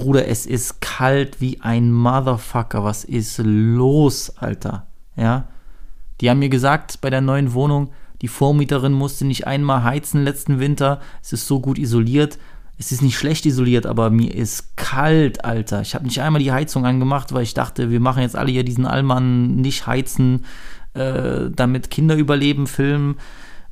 Bruder, es ist kalt wie ein Motherfucker. Was ist los, Alter? Ja. Die haben mir gesagt, bei der neuen Wohnung, die Vormieterin musste nicht einmal heizen letzten Winter. Es ist so gut isoliert. Es ist nicht schlecht isoliert, aber mir ist kalt, Alter. Ich habe nicht einmal die Heizung angemacht, weil ich dachte, wir machen jetzt alle hier diesen Allmann nicht heizen, äh, damit Kinder überleben, Film.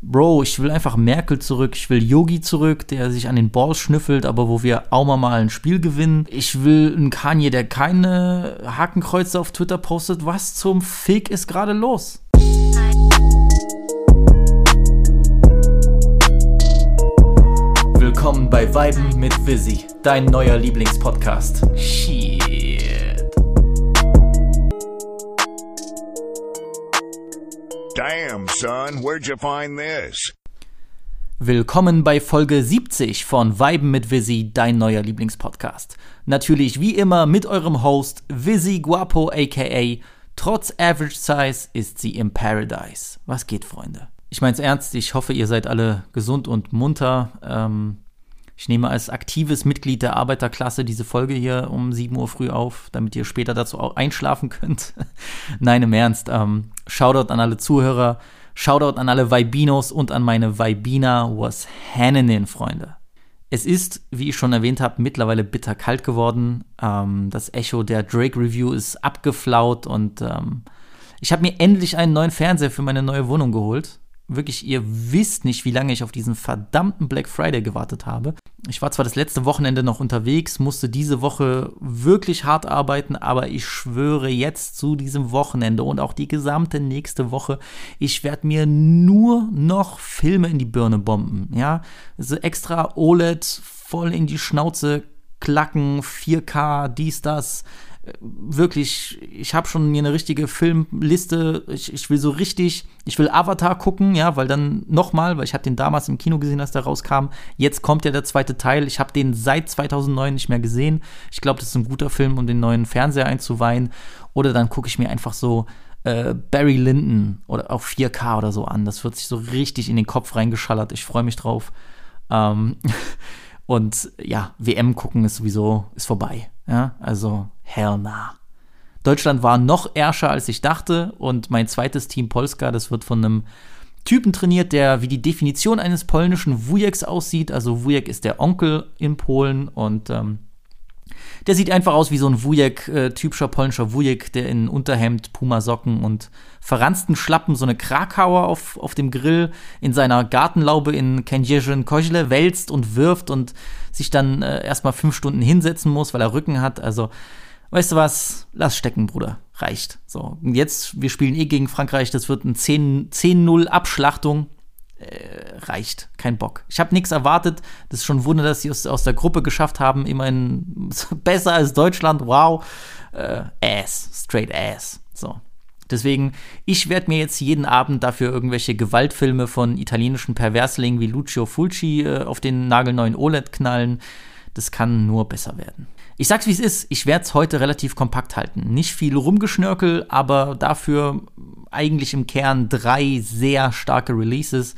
Bro, ich will einfach Merkel zurück, ich will Yogi zurück, der sich an den Balls schnüffelt, aber wo wir auch mal ein Spiel gewinnen. Ich will einen Kanye, der keine Hakenkreuze auf Twitter postet. Was zum Fick ist gerade los? Willkommen bei Weiben mit Visi, dein neuer Lieblingspodcast. Shit. Damn, son, where'd you find this? Willkommen bei Folge 70 von Weiben mit Visi, dein neuer Lieblingspodcast. Natürlich wie immer mit eurem Host Visi Guapo aka Trotz Average Size ist sie im Paradise. Was geht, Freunde? Ich mein's ernst, ich hoffe, ihr seid alle gesund und munter. Ähm, ich nehme als aktives Mitglied der Arbeiterklasse diese Folge hier um 7 Uhr früh auf, damit ihr später dazu auch einschlafen könnt. Nein, im Ernst. Ähm, Shoutout an alle Zuhörer, Shoutout an alle Vibinos und an meine Vibina was Hannenin, Freunde. Es ist, wie ich schon erwähnt habe, mittlerweile bitter kalt geworden. Ähm, das Echo der Drake Review ist abgeflaut und ähm, ich habe mir endlich einen neuen Fernseher für meine neue Wohnung geholt wirklich, ihr wisst nicht, wie lange ich auf diesen verdammten Black Friday gewartet habe. Ich war zwar das letzte Wochenende noch unterwegs, musste diese Woche wirklich hart arbeiten, aber ich schwöre jetzt zu diesem Wochenende und auch die gesamte nächste Woche, ich werde mir nur noch Filme in die Birne bomben. Ja, also extra OLED voll in die Schnauze klacken, 4K, dies, das wirklich, ich habe schon mir eine richtige Filmliste. Ich, ich, will so richtig, ich will Avatar gucken, ja, weil dann nochmal, weil ich habe den damals im Kino gesehen, als der rauskam. Jetzt kommt ja der zweite Teil. Ich habe den seit 2009 nicht mehr gesehen. Ich glaube, das ist ein guter Film, um den neuen Fernseher einzuweihen. Oder dann gucke ich mir einfach so äh, Barry Lyndon oder auf 4K oder so an. Das wird sich so richtig in den Kopf reingeschallert. Ich freue mich drauf. Ähm, und ja, WM gucken ist sowieso ist vorbei. Ja, also hell nah. Deutschland war noch ärger, als ich dachte. Und mein zweites Team Polska, das wird von einem Typen trainiert, der wie die Definition eines polnischen Wujeks aussieht. Also Wujek ist der Onkel in Polen und ähm, der sieht einfach aus wie so ein Wujek, äh, typischer polnischer Wujek, der in Unterhemd, Pumasocken und verransten Schlappen so eine Krakauer auf, auf dem Grill in seiner Gartenlaube in Kędzierzyn Koźle wälzt und wirft und sich dann äh, erstmal fünf Stunden hinsetzen muss, weil er Rücken hat. Also, weißt du was? Lass stecken, Bruder. Reicht. So, und jetzt, wir spielen eh gegen Frankreich, das wird ein 10-0 Abschlachtung. Äh, reicht. Kein Bock. Ich habe nichts erwartet. Das ist schon ein Wunder, dass sie aus, aus der Gruppe geschafft haben. Immerhin besser als Deutschland. Wow. Äh, ass. Straight ass. So. Deswegen, ich werde mir jetzt jeden Abend dafür irgendwelche Gewaltfilme von italienischen Perverslingen wie Lucio Fulci äh, auf den nagelneuen OLED knallen. Das kann nur besser werden. Ich sag's wie es ist, ich werde es heute relativ kompakt halten. Nicht viel rumgeschnörkel, aber dafür eigentlich im Kern drei sehr starke Releases,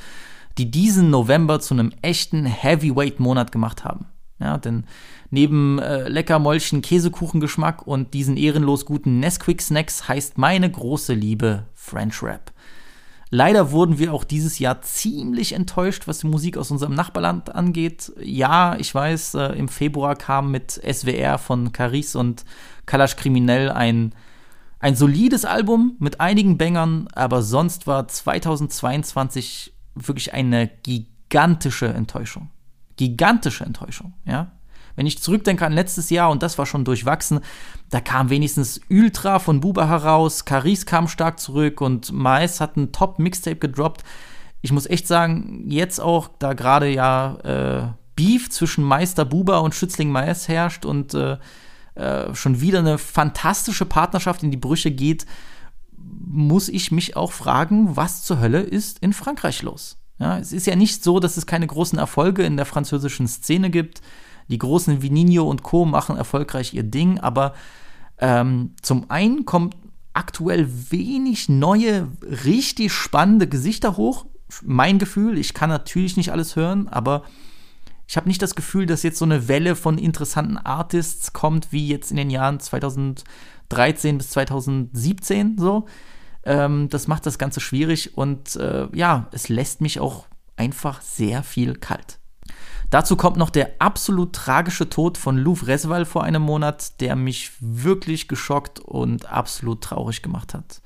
die diesen November zu einem echten Heavyweight-Monat gemacht haben. Ja, denn neben äh, lecker Molchen Käsekuchengeschmack und diesen ehrenlos guten Nesquik Snacks heißt meine große Liebe French Rap. Leider wurden wir auch dieses Jahr ziemlich enttäuscht, was die Musik aus unserem Nachbarland angeht. Ja, ich weiß, äh, im Februar kam mit SWR von Caris und Kalash Kriminell ein, ein solides Album mit einigen Bängern, aber sonst war 2022 wirklich eine gigantische Enttäuschung gigantische Enttäuschung, ja. Wenn ich zurückdenke an letztes Jahr, und das war schon durchwachsen, da kam wenigstens Ultra von Buba heraus, Caris kam stark zurück und Mais hat ein Top-Mixtape gedroppt. Ich muss echt sagen, jetzt auch, da gerade ja äh, Beef zwischen Meister Buba und Schützling Mais herrscht und äh, äh, schon wieder eine fantastische Partnerschaft in die Brüche geht, muss ich mich auch fragen, was zur Hölle ist in Frankreich los? Ja, es ist ja nicht so, dass es keine großen Erfolge in der französischen Szene gibt. Die großen Vininho und Co. machen erfolgreich ihr Ding, aber ähm, zum einen kommt aktuell wenig neue, richtig spannende Gesichter hoch. Mein Gefühl, ich kann natürlich nicht alles hören, aber Ich habe nicht das Gefühl, dass jetzt so eine Welle von interessanten Artists kommt, wie jetzt in den Jahren 2013 bis 2017 so. Ähm, das macht das Ganze schwierig und äh, ja, es lässt mich auch einfach sehr viel kalt. Dazu kommt noch der absolut tragische Tod von Louvre Resval vor einem Monat, der mich wirklich geschockt und absolut traurig gemacht hat.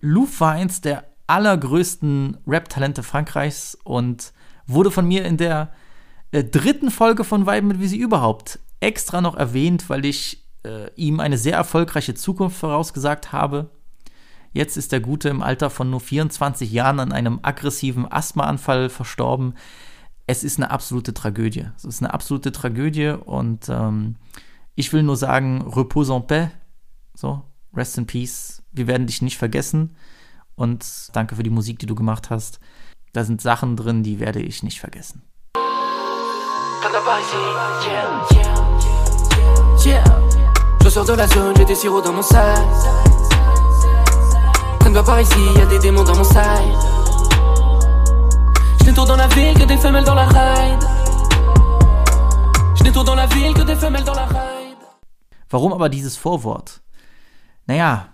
Louvre war eins der allergrößten Rap-Talente Frankreichs und wurde von mir in der äh, dritten Folge von Weiben mit sie überhaupt extra noch erwähnt, weil ich äh, ihm eine sehr erfolgreiche Zukunft vorausgesagt habe. Jetzt ist der Gute im Alter von nur 24 Jahren an einem aggressiven Asthmaanfall verstorben. Es ist eine absolute Tragödie. Es ist eine absolute Tragödie und ähm, ich will nur sagen, repose en paix. So, rest in peace. Wir werden dich nicht vergessen und danke für die Musik, die du gemacht hast. Da sind Sachen drin, die werde ich nicht vergessen. Je sors de la zone, j'ai des sirops dans mon sac. Traîne pas par ici, y a des démons dans mon side. Je tour dans la ville que des femelles dans la ride. Je tour dans la ville que des femelles dans la ride. Warum aber dieses Vorwort? Naja,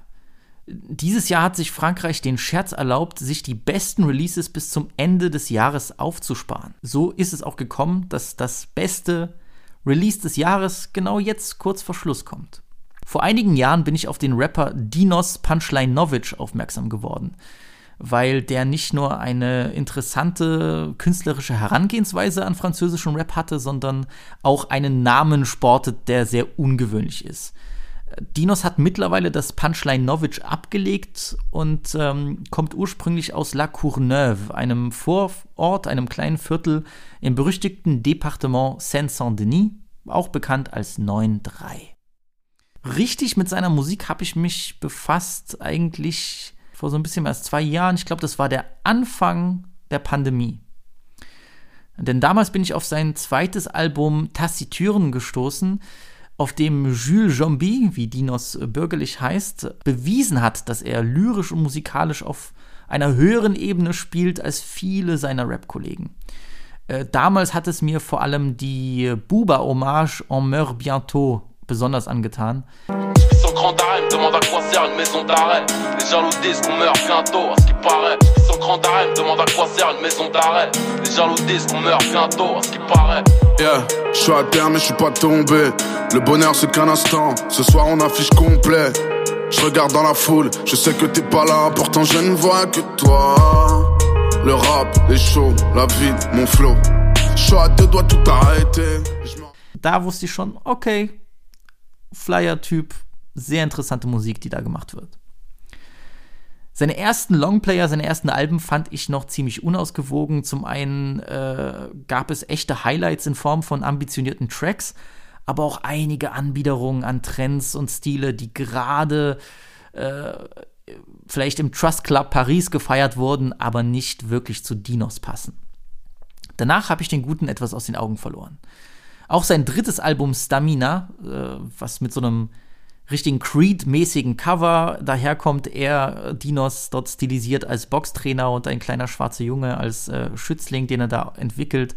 dieses Jahr hat sich Frankreich den Scherz erlaubt, sich die besten Releases bis zum Ende des Jahres aufzusparen. So ist es auch gekommen, dass das beste Release des Jahres genau jetzt kurz vor Schluss kommt. Vor einigen Jahren bin ich auf den Rapper Dinos Punchline Novic aufmerksam geworden, weil der nicht nur eine interessante künstlerische Herangehensweise an französischen Rap hatte, sondern auch einen Namen sportet, der sehr ungewöhnlich ist. Dinos hat mittlerweile das Punchline Novic abgelegt und ähm, kommt ursprünglich aus La Courneuve, einem Vorort, einem kleinen Viertel im berüchtigten Departement Seine-Saint-Denis, auch bekannt als 9-3. Richtig mit seiner Musik habe ich mich befasst, eigentlich vor so ein bisschen mehr als zwei Jahren. Ich glaube, das war der Anfang der Pandemie. Denn damals bin ich auf sein zweites Album Taciturn gestoßen, auf dem Jules Jambi, wie Dinos bürgerlich heißt, bewiesen hat, dass er lyrisch und musikalisch auf einer höheren Ebene spielt als viele seiner Rap-Kollegen. Äh, damals hat es mir vor allem die Buba-Hommage En meurt bientôt besonders angetan. Son grand arrêt me demande à quoi sert une maison d'arrêt. Les jaloux disent qu'on meurt bientôt, à ce qui paraît. Son grand arrêt me demande à quoi sert une maison d'arrêt. Les jaloux disent qu'on meurt bientôt, à ce qui paraît. Yeah, je suis à terre mais je suis pas tombé. Le bonheur c'est qu'un instant. Ce soir on affiche complet. Je regarde dans la foule, je sais que t'es pas là, pourtant je ne vois que toi. Le rap, les shows, la vie, mon flow. Je suis à deux doigts tout arrêter. Da wusste ich schon, okay, Flyer-Typ, sehr interessante Musik, die da gemacht wird. Seine ersten Longplayer, seine ersten Alben fand ich noch ziemlich unausgewogen. Zum einen äh, gab es echte Highlights in Form von ambitionierten Tracks, aber auch einige Anbiederungen an Trends und Stile, die gerade äh, vielleicht im Trust Club Paris gefeiert wurden, aber nicht wirklich zu Dinos passen. Danach habe ich den Guten etwas aus den Augen verloren. Auch sein drittes Album Stamina, äh, was mit so einem richtigen Creed-mäßigen Cover daherkommt, er Dinos dort stilisiert als Boxtrainer und ein kleiner schwarzer Junge als äh, Schützling, den er da entwickelt.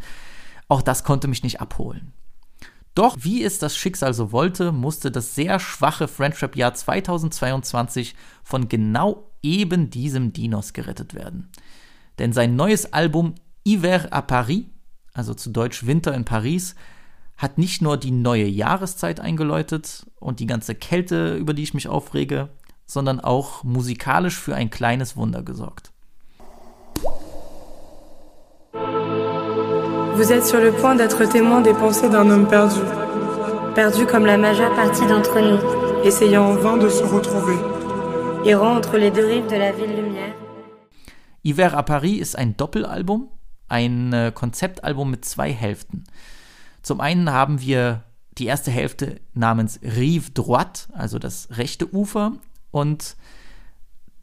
Auch das konnte mich nicht abholen. Doch wie es das Schicksal so wollte, musste das sehr schwache Friendship-Jahr 2022 von genau eben diesem Dinos gerettet werden. Denn sein neues Album Hiver à Paris, also zu Deutsch Winter in Paris, hat nicht nur die neue Jahreszeit eingeläutet und die ganze Kälte, über die ich mich aufrege, sondern auch musikalisch für ein kleines Wunder gesorgt. Vous êtes sur le point d'être témoin des pensées d'un homme perdu. Perdu comme la majeure partie d'entre nous. Essayant en vain de se retrouver. Errant entre les deux rives de la ville lumière. Hiver à Paris ist ein Doppelalbum, ein Konzeptalbum mit zwei Hälften. Zum einen haben wir die erste Hälfte namens Rive Droite, also das rechte Ufer, und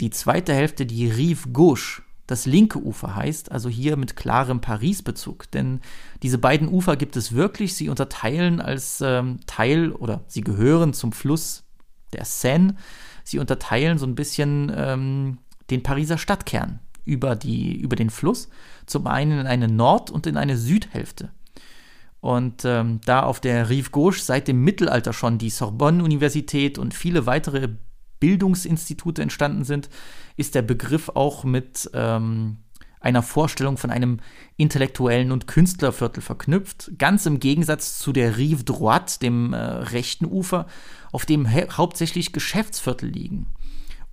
die zweite Hälfte die Rive Gauche, das linke Ufer heißt, also hier mit klarem Paris-Bezug. Denn diese beiden Ufer gibt es wirklich, sie unterteilen als ähm, Teil oder sie gehören zum Fluss der Seine. Sie unterteilen so ein bisschen ähm, den Pariser Stadtkern über, die, über den Fluss, zum einen in eine Nord- und in eine Südhälfte. Und ähm, da auf der Rive Gauche seit dem Mittelalter schon die Sorbonne-Universität und viele weitere Bildungsinstitute entstanden sind, ist der Begriff auch mit ähm, einer Vorstellung von einem intellektuellen und Künstlerviertel verknüpft, ganz im Gegensatz zu der Rive Droite, dem äh, rechten Ufer, auf dem hauptsächlich Geschäftsviertel liegen.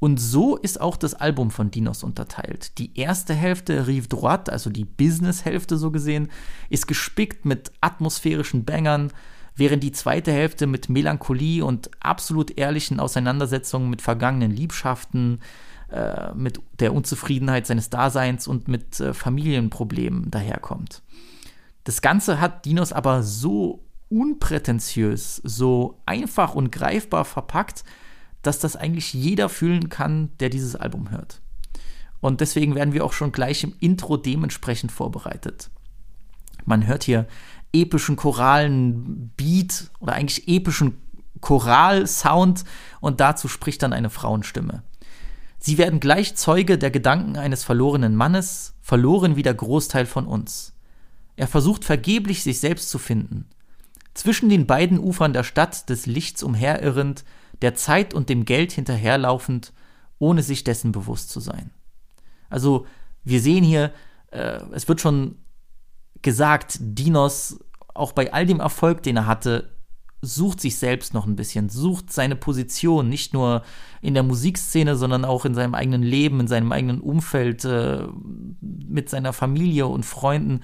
Und so ist auch das Album von Dinos unterteilt. Die erste Hälfte, Rive Droite, also die Business-Hälfte so gesehen, ist gespickt mit atmosphärischen Bangern, während die zweite Hälfte mit Melancholie und absolut ehrlichen Auseinandersetzungen mit vergangenen Liebschaften, äh, mit der Unzufriedenheit seines Daseins und mit äh, Familienproblemen daherkommt. Das Ganze hat Dinos aber so unprätentiös, so einfach und greifbar verpackt, dass das eigentlich jeder fühlen kann, der dieses Album hört. Und deswegen werden wir auch schon gleich im Intro dementsprechend vorbereitet. Man hört hier epischen choralen Beat oder eigentlich epischen Choral-Sound und dazu spricht dann eine Frauenstimme. Sie werden gleich Zeuge der Gedanken eines verlorenen Mannes, verloren wie der Großteil von uns. Er versucht vergeblich, sich selbst zu finden. Zwischen den beiden Ufern der Stadt des Lichts umherirrend, der Zeit und dem Geld hinterherlaufend, ohne sich dessen bewusst zu sein. Also wir sehen hier, äh, es wird schon gesagt, Dinos, auch bei all dem Erfolg, den er hatte, sucht sich selbst noch ein bisschen, sucht seine Position, nicht nur in der Musikszene, sondern auch in seinem eigenen Leben, in seinem eigenen Umfeld, äh, mit seiner Familie und Freunden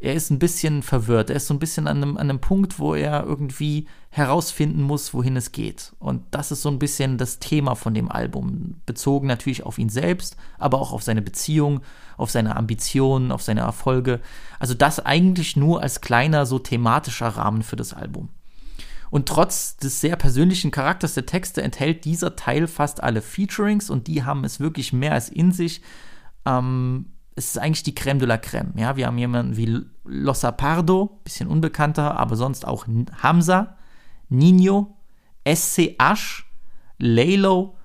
er ist ein bisschen verwirrt. Er ist so ein bisschen an einem, an einem Punkt, wo er irgendwie herausfinden muss, wohin es geht. Und das ist so ein bisschen das Thema von dem Album. Bezogen natürlich auf ihn selbst, aber auch auf seine Beziehung, auf seine Ambitionen, auf seine Erfolge. Also das eigentlich nur als kleiner, so thematischer Rahmen für das Album. Und trotz des sehr persönlichen Charakters der Texte enthält dieser Teil fast alle Featurings und die haben es wirklich mehr als in sich. Ähm, es ist eigentlich die Creme de la Creme. Ja, wir haben jemanden wie Losa Pardo, bisschen unbekannter, aber sonst auch Hamza, Nino, SCH, Laylo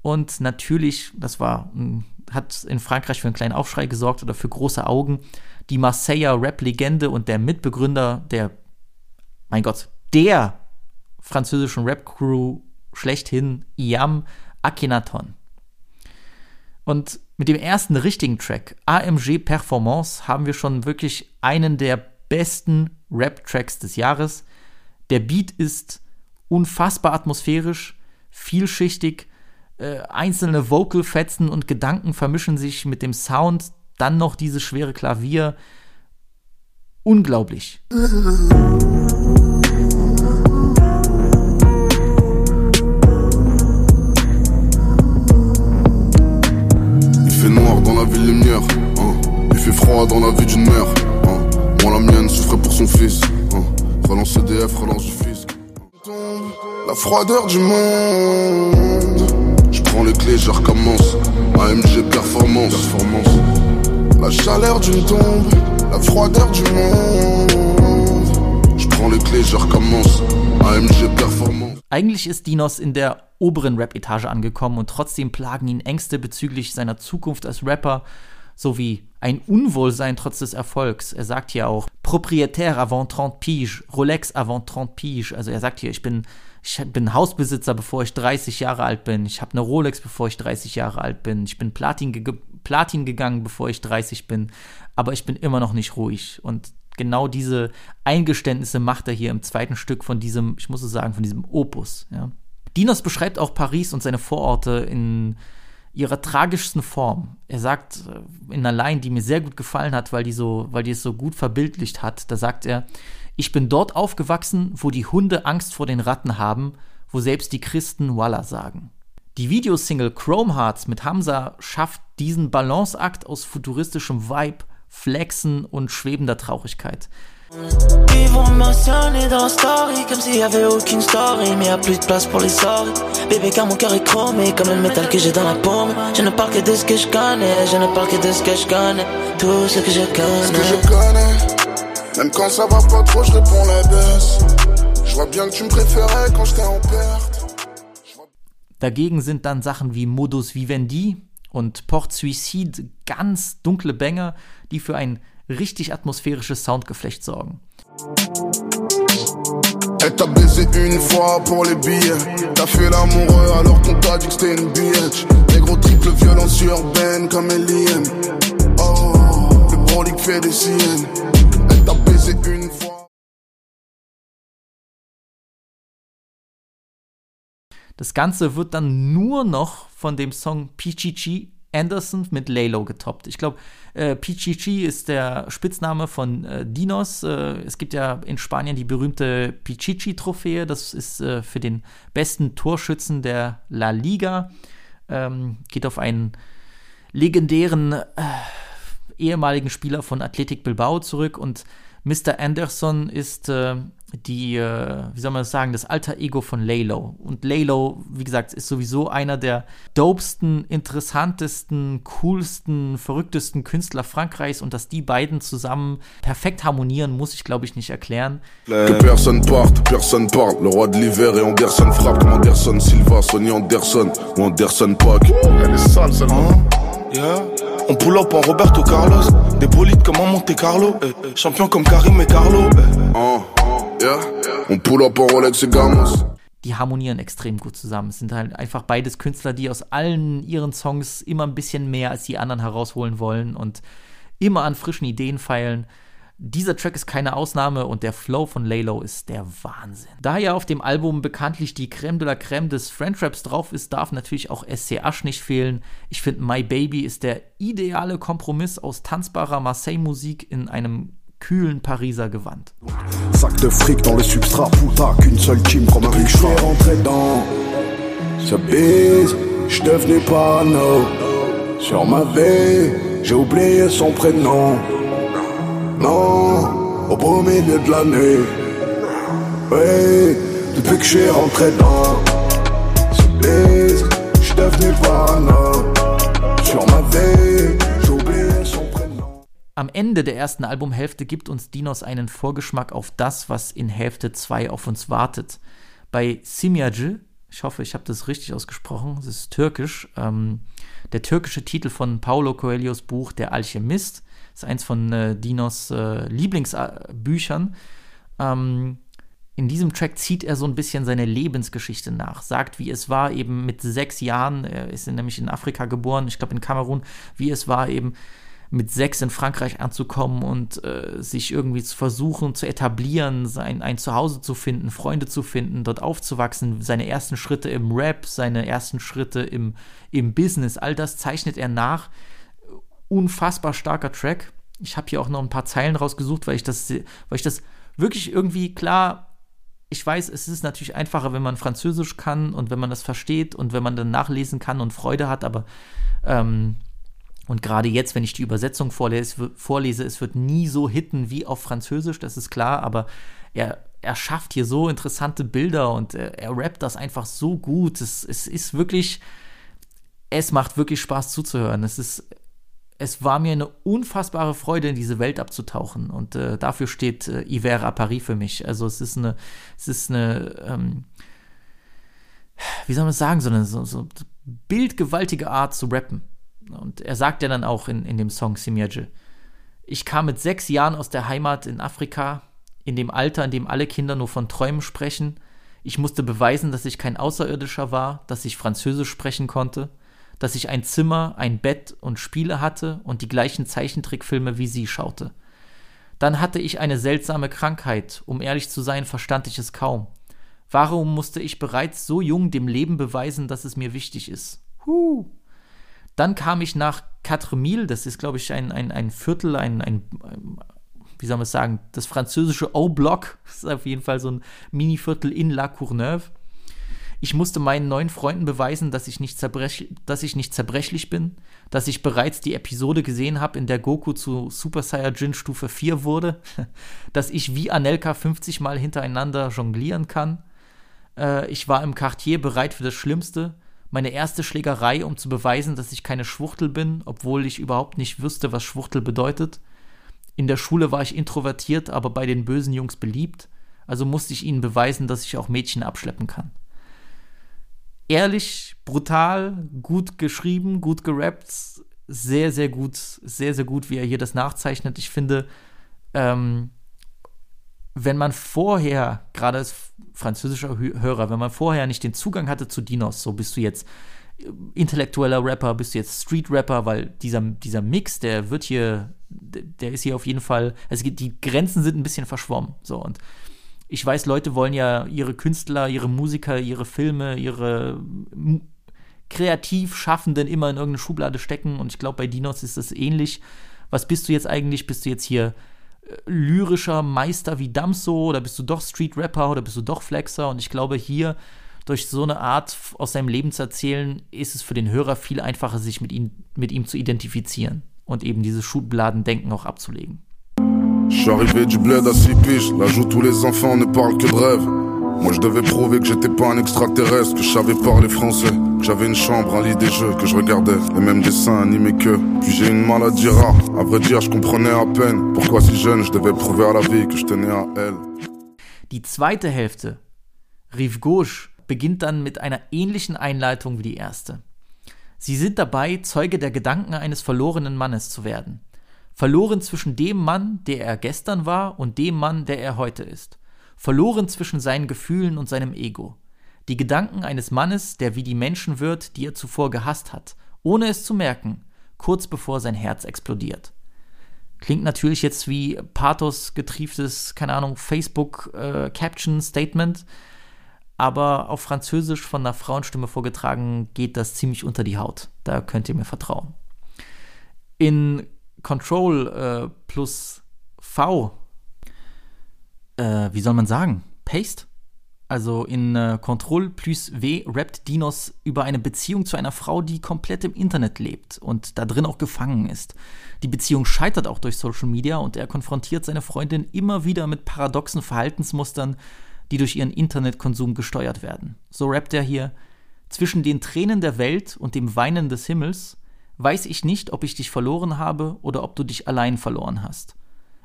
und natürlich, das war, hat in Frankreich für einen kleinen Aufschrei gesorgt oder für große Augen, die Marseiller Rap-Legende und der Mitbegründer der, mein Gott, der französischen Rap-Crew schlechthin, Iam Akhenaton. Und mit dem ersten richtigen Track, AMG Performance, haben wir schon wirklich einen der besten Rap-Tracks des Jahres. Der Beat ist unfassbar atmosphärisch, vielschichtig, äh, einzelne Vocal-Fetzen und Gedanken vermischen sich mit dem Sound, dann noch dieses schwere Klavier. Unglaublich. Froid dans la vie d'une mère. Hein. Moi, la mienne souffrait pour son fils. Hein. Relance CDF, relance du fisc. La froideur du monde. Je prends les clés, je recommence. AMG performance. performance. La chaleur d'une tombe. La froideur du monde. Je prends les clés, je recommence. AMG performance. Eigentlich ist Dinos in der oberen Rap-Etage angekommen und trotzdem plagen ihn Ängste bezüglich seiner Zukunft als Rapper sowie ein Unwohlsein trotz des Erfolgs. Er sagt hier auch Propriétaire avant 30 Pige, Rolex avant 30 Pige. Also er sagt hier, ich bin, ich bin Hausbesitzer, bevor ich 30 Jahre alt bin. Ich habe eine Rolex, bevor ich 30 Jahre alt bin. Ich bin Platin, ge Platin gegangen, bevor ich 30 bin. Aber ich bin immer noch nicht ruhig. Und genau diese Eingeständnisse macht er hier im zweiten Stück von diesem, ich muss es sagen, von diesem Opus. Ja. Dinos beschreibt auch Paris und seine Vororte in ihrer tragischsten Form. Er sagt äh, in einer Line, die mir sehr gut gefallen hat, weil die, so, weil die es so gut verbildlicht hat, da sagt er, ich bin dort aufgewachsen, wo die Hunde Angst vor den Ratten haben, wo selbst die Christen Walla sagen. Die Videosingle Chrome Hearts mit Hamza schafft diesen Balanceakt aus futuristischem Vibe, Flexen und schwebender Traurigkeit. Ils vont mentionner dans story comme s'il y avait aucune story Mais y'a plus de place pour les sorties Bébé car mon cœur est chromé comme le métal que j'ai dans la paume. Je ne parle que de ce que je connais Je ne parle que de ce que je connais. Tout ce que je connais. Ce que je connais. Même quand ça va pas trop je réponds la baisse. Je vois bien que tu me préférais quand j'étais en perte. Dagegen sind dann Sachen wie Modus Vivendi und Port Suicide ganz dunkle Banger, die für ein richtig atmosphärisches Soundgeflecht sorgen. Elle t'a baisé une fois pour les billets. T'as fait l'amoureux alors qu'on t'a dit que c'était une bitch. Les gros triple violence urbaine comme Alien. Oh, le brolic fait des siennes. Elle t'a baisé une fois. Das Ganze wird dann nur noch von dem Song Pichichi Anderson mit Laylo getoppt. Ich glaube, äh, Pichichi ist der Spitzname von äh, Dinos. Äh, es gibt ja in Spanien die berühmte Pichichi-Trophäe. Das ist äh, für den besten Torschützen der La Liga. Ähm, geht auf einen legendären äh, ehemaligen Spieler von Athletic Bilbao zurück und Mr. Anderson ist äh, die, äh, wie soll man das sagen, das alter Ego von Laylo. Und Laylo, wie gesagt, ist sowieso einer der dopesten, interessantesten, coolsten, verrücktesten Künstler Frankreichs und dass die beiden zusammen perfekt harmonieren, muss ich glaube ich nicht erklären. Que personne parte, personne parle. Le roi de l'hiver et Anderson frappe comme Anderson Silva, Sonny Anderson ou Anderson Pack. Elle est sale celle-là. Yeah. On pull up en Roberto Carlos, des bolides comme en Monte Carlo, eh, eh. champion comme Karim et Carlo. eh. Oh, yeah. On pull up en Rolex et Gamos. die harmonieren extrem gut zusammen. Es sind halt einfach beides Künstler, die aus allen ihren Songs immer ein bisschen mehr als die anderen herausholen wollen und immer an frischen Ideen feilen. Dieser Track ist keine Ausnahme und der Flow von Laylo ist der Wahnsinn. Da ja auf dem Album bekanntlich die Creme de la Creme des French Raps drauf ist, darf natürlich auch SC Ash nicht fehlen. Ich finde My Baby ist der ideale Kompromiss aus tanzbarer Marseille-Musik in einem kühlen Pariser Gewand. Sac de fric dans le substrat, puta, qu'une seule team comme un suis rentré dans ce bise, je devenais parano. Sur ma vie, j'ai oublié son prénom. Non, au beau milieu de l'année. Oui, depuis que suis rentré dans ce bise, je suis devenu parano. Sur ma vie, j'ai oublié son prénom. Am Ende der ersten Albumhälfte gibt uns Dinos einen Vorgeschmack auf das, was in Hälfte 2 auf uns wartet. Bei Simyacı, ich hoffe, ich habe das richtig ausgesprochen, es ist türkisch, ähm, der türkische Titel von Paulo Coelhos Buch Der Alchemist, ist eins von äh, Dinos äh, Lieblingsbüchern. Ähm, in diesem Track zieht er so ein bisschen seine Lebensgeschichte nach, sagt, wie es war, eben mit sechs Jahren, er ist nämlich in Afrika geboren, ich glaube in Kamerun, wie es war, eben mit sechs in Frankreich anzukommen und äh, sich irgendwie zu versuchen zu etablieren, sein, ein Zuhause zu finden, Freunde zu finden, dort aufzuwachsen, seine ersten Schritte im Rap, seine ersten Schritte im, im Business, all das zeichnet er nach. Unfassbar starker Track. Ich habe hier auch noch ein paar Zeilen rausgesucht, weil ich das, weil ich das wirklich irgendwie klar ich weiß, es ist natürlich einfacher, wenn man Französisch kann und wenn man das versteht und wenn man dann nachlesen kann und Freude hat, aber ähm, und gerade jetzt, wenn ich die Übersetzung vorlese, vorlese, es wird nie so hitten wie auf Französisch, das ist klar, aber er, er schafft hier so interessante Bilder und er, er rappt das einfach so gut. Es, es ist wirklich, es macht wirklich Spaß zuzuhören. Es ist, es war mir eine unfassbare Freude, in diese Welt abzutauchen. Und äh, dafür steht äh, Hiver à Paris für mich. Also es ist eine, es ist eine, ähm, wie soll man es sagen, so eine so, so bildgewaltige Art zu rappen. Und er sagt ja dann auch in, in dem Song Simyaje, ich kam mit sechs Jahren aus der Heimat in Afrika, in dem Alter, in dem alle Kinder nur von Träumen sprechen. Ich musste beweisen, dass ich kein Außerirdischer war, dass ich Französisch sprechen konnte, dass ich ein Zimmer, ein Bett und Spiele hatte und die gleichen Zeichentrickfilme wie sie schaute. Dann hatte ich eine seltsame Krankheit, um ehrlich zu sein, verstand ich es kaum. Warum musste ich bereits so jung dem Leben beweisen, dass es mir wichtig ist? Huh. Dann kam ich nach Quatre-Mille, das ist, glaube ich, ein, ein, ein Viertel, ein, ein, wie soll man es sagen, das französische O-Block, das ist auf jeden Fall so ein Mini-Viertel in La Courneuve. Ich musste meinen neuen Freunden beweisen, dass ich, nicht dass ich nicht zerbrechlich bin, dass ich bereits die Episode gesehen habe, in der Goku zu Super Saiyajin Stufe 4 wurde, dass ich wie Anelka 50 Mal hintereinander jonglieren kann. Äh, ich war im Quartier bereit für das Schlimmste, meine erste Schlägerei, um zu beweisen, dass ich keine Schwuchtel bin, obwohl ich überhaupt nicht wüsste, was Schwuchtel bedeutet. In der Schule war ich introvertiert, aber bei den bösen Jungs beliebt, also musste ich ihnen beweisen, dass ich auch Mädchen abschleppen kann. Ehrlich, brutal, gut geschrieben, gut gerappt, sehr, sehr gut, sehr, sehr gut, wie er hier das nachzeichnet. Ich finde, ähm, wenn man vorher, gerade als französischer Hörer, wenn man vorher nicht den Zugang hatte zu Dinos, so bist du jetzt äh, intellektueller Rapper, bist du jetzt Street Rapper, weil dieser, dieser Mix, der wird hier, der ist hier auf jeden Fall, also die Grenzen sind ein bisschen verschwommen. So und ich weiß, Leute wollen ja ihre Künstler, ihre Musiker, ihre Filme, ihre kreativ Schaffenden immer in irgendeine Schublade stecken und ich glaube, bei Dinos ist das ähnlich. Was bist du jetzt eigentlich? Bist du jetzt hier lyrischer Meister wie Damso oder bist du doch Street Rapper oder bist du doch Flexer? Und ich glaube, hier durch so eine Art aus seinem Leben zu erzählen, ist es für den Hörer viel einfacher, sich mit ihm, mit ihm zu identifizieren und eben dieses Schubladendenken auch abzulegen. Je suis arrivé du bled à six piges, là où tous les enfants ne parlent que de rêves. Moi je devais prouver que j'étais pas un extraterrestre, que je savais parler français, que j'avais une chambre, un lit des jeux, que je regardais les mêmes dessins animés que. Puis j'ai une maladie rare, à vrai dire je comprenais à peine pourquoi si jeune je devais prouver à la vie que je tenais à elle. Die zweite Hälfte, Rive Gauche, beginnt dann mit einer ähnlichen Einleitung wie die erste. Sie sind dabei, Zeuge der Gedanken eines verlorenen Mannes zu werden. Verloren zwischen dem Mann, der er gestern war, und dem Mann, der er heute ist verloren zwischen seinen Gefühlen und seinem Ego. Die Gedanken eines Mannes, der wie die Menschen wird, die er zuvor gehasst hat, ohne es zu merken, kurz bevor sein Herz explodiert. Klingt natürlich jetzt wie Pathos getrieftes, keine Ahnung, Facebook-Caption-Statement, äh, aber auf Französisch von einer Frauenstimme vorgetragen geht das ziemlich unter die Haut. Da könnt ihr mir vertrauen. In Control äh, plus V äh, wie soll man sagen, Paste. Also in äh, Control plus W rappt Dinos über eine Beziehung zu einer Frau, die komplett im Internet lebt und da drin auch gefangen ist. Die Beziehung scheitert auch durch Social Media und er konfrontiert seine Freundin immer wieder mit paradoxen Verhaltensmustern, die durch ihren Internetkonsum gesteuert werden. So rappt er hier: Zwischen den Tränen der Welt und dem Weinen des Himmels weiß ich nicht, ob ich dich verloren habe oder ob du dich allein verloren hast.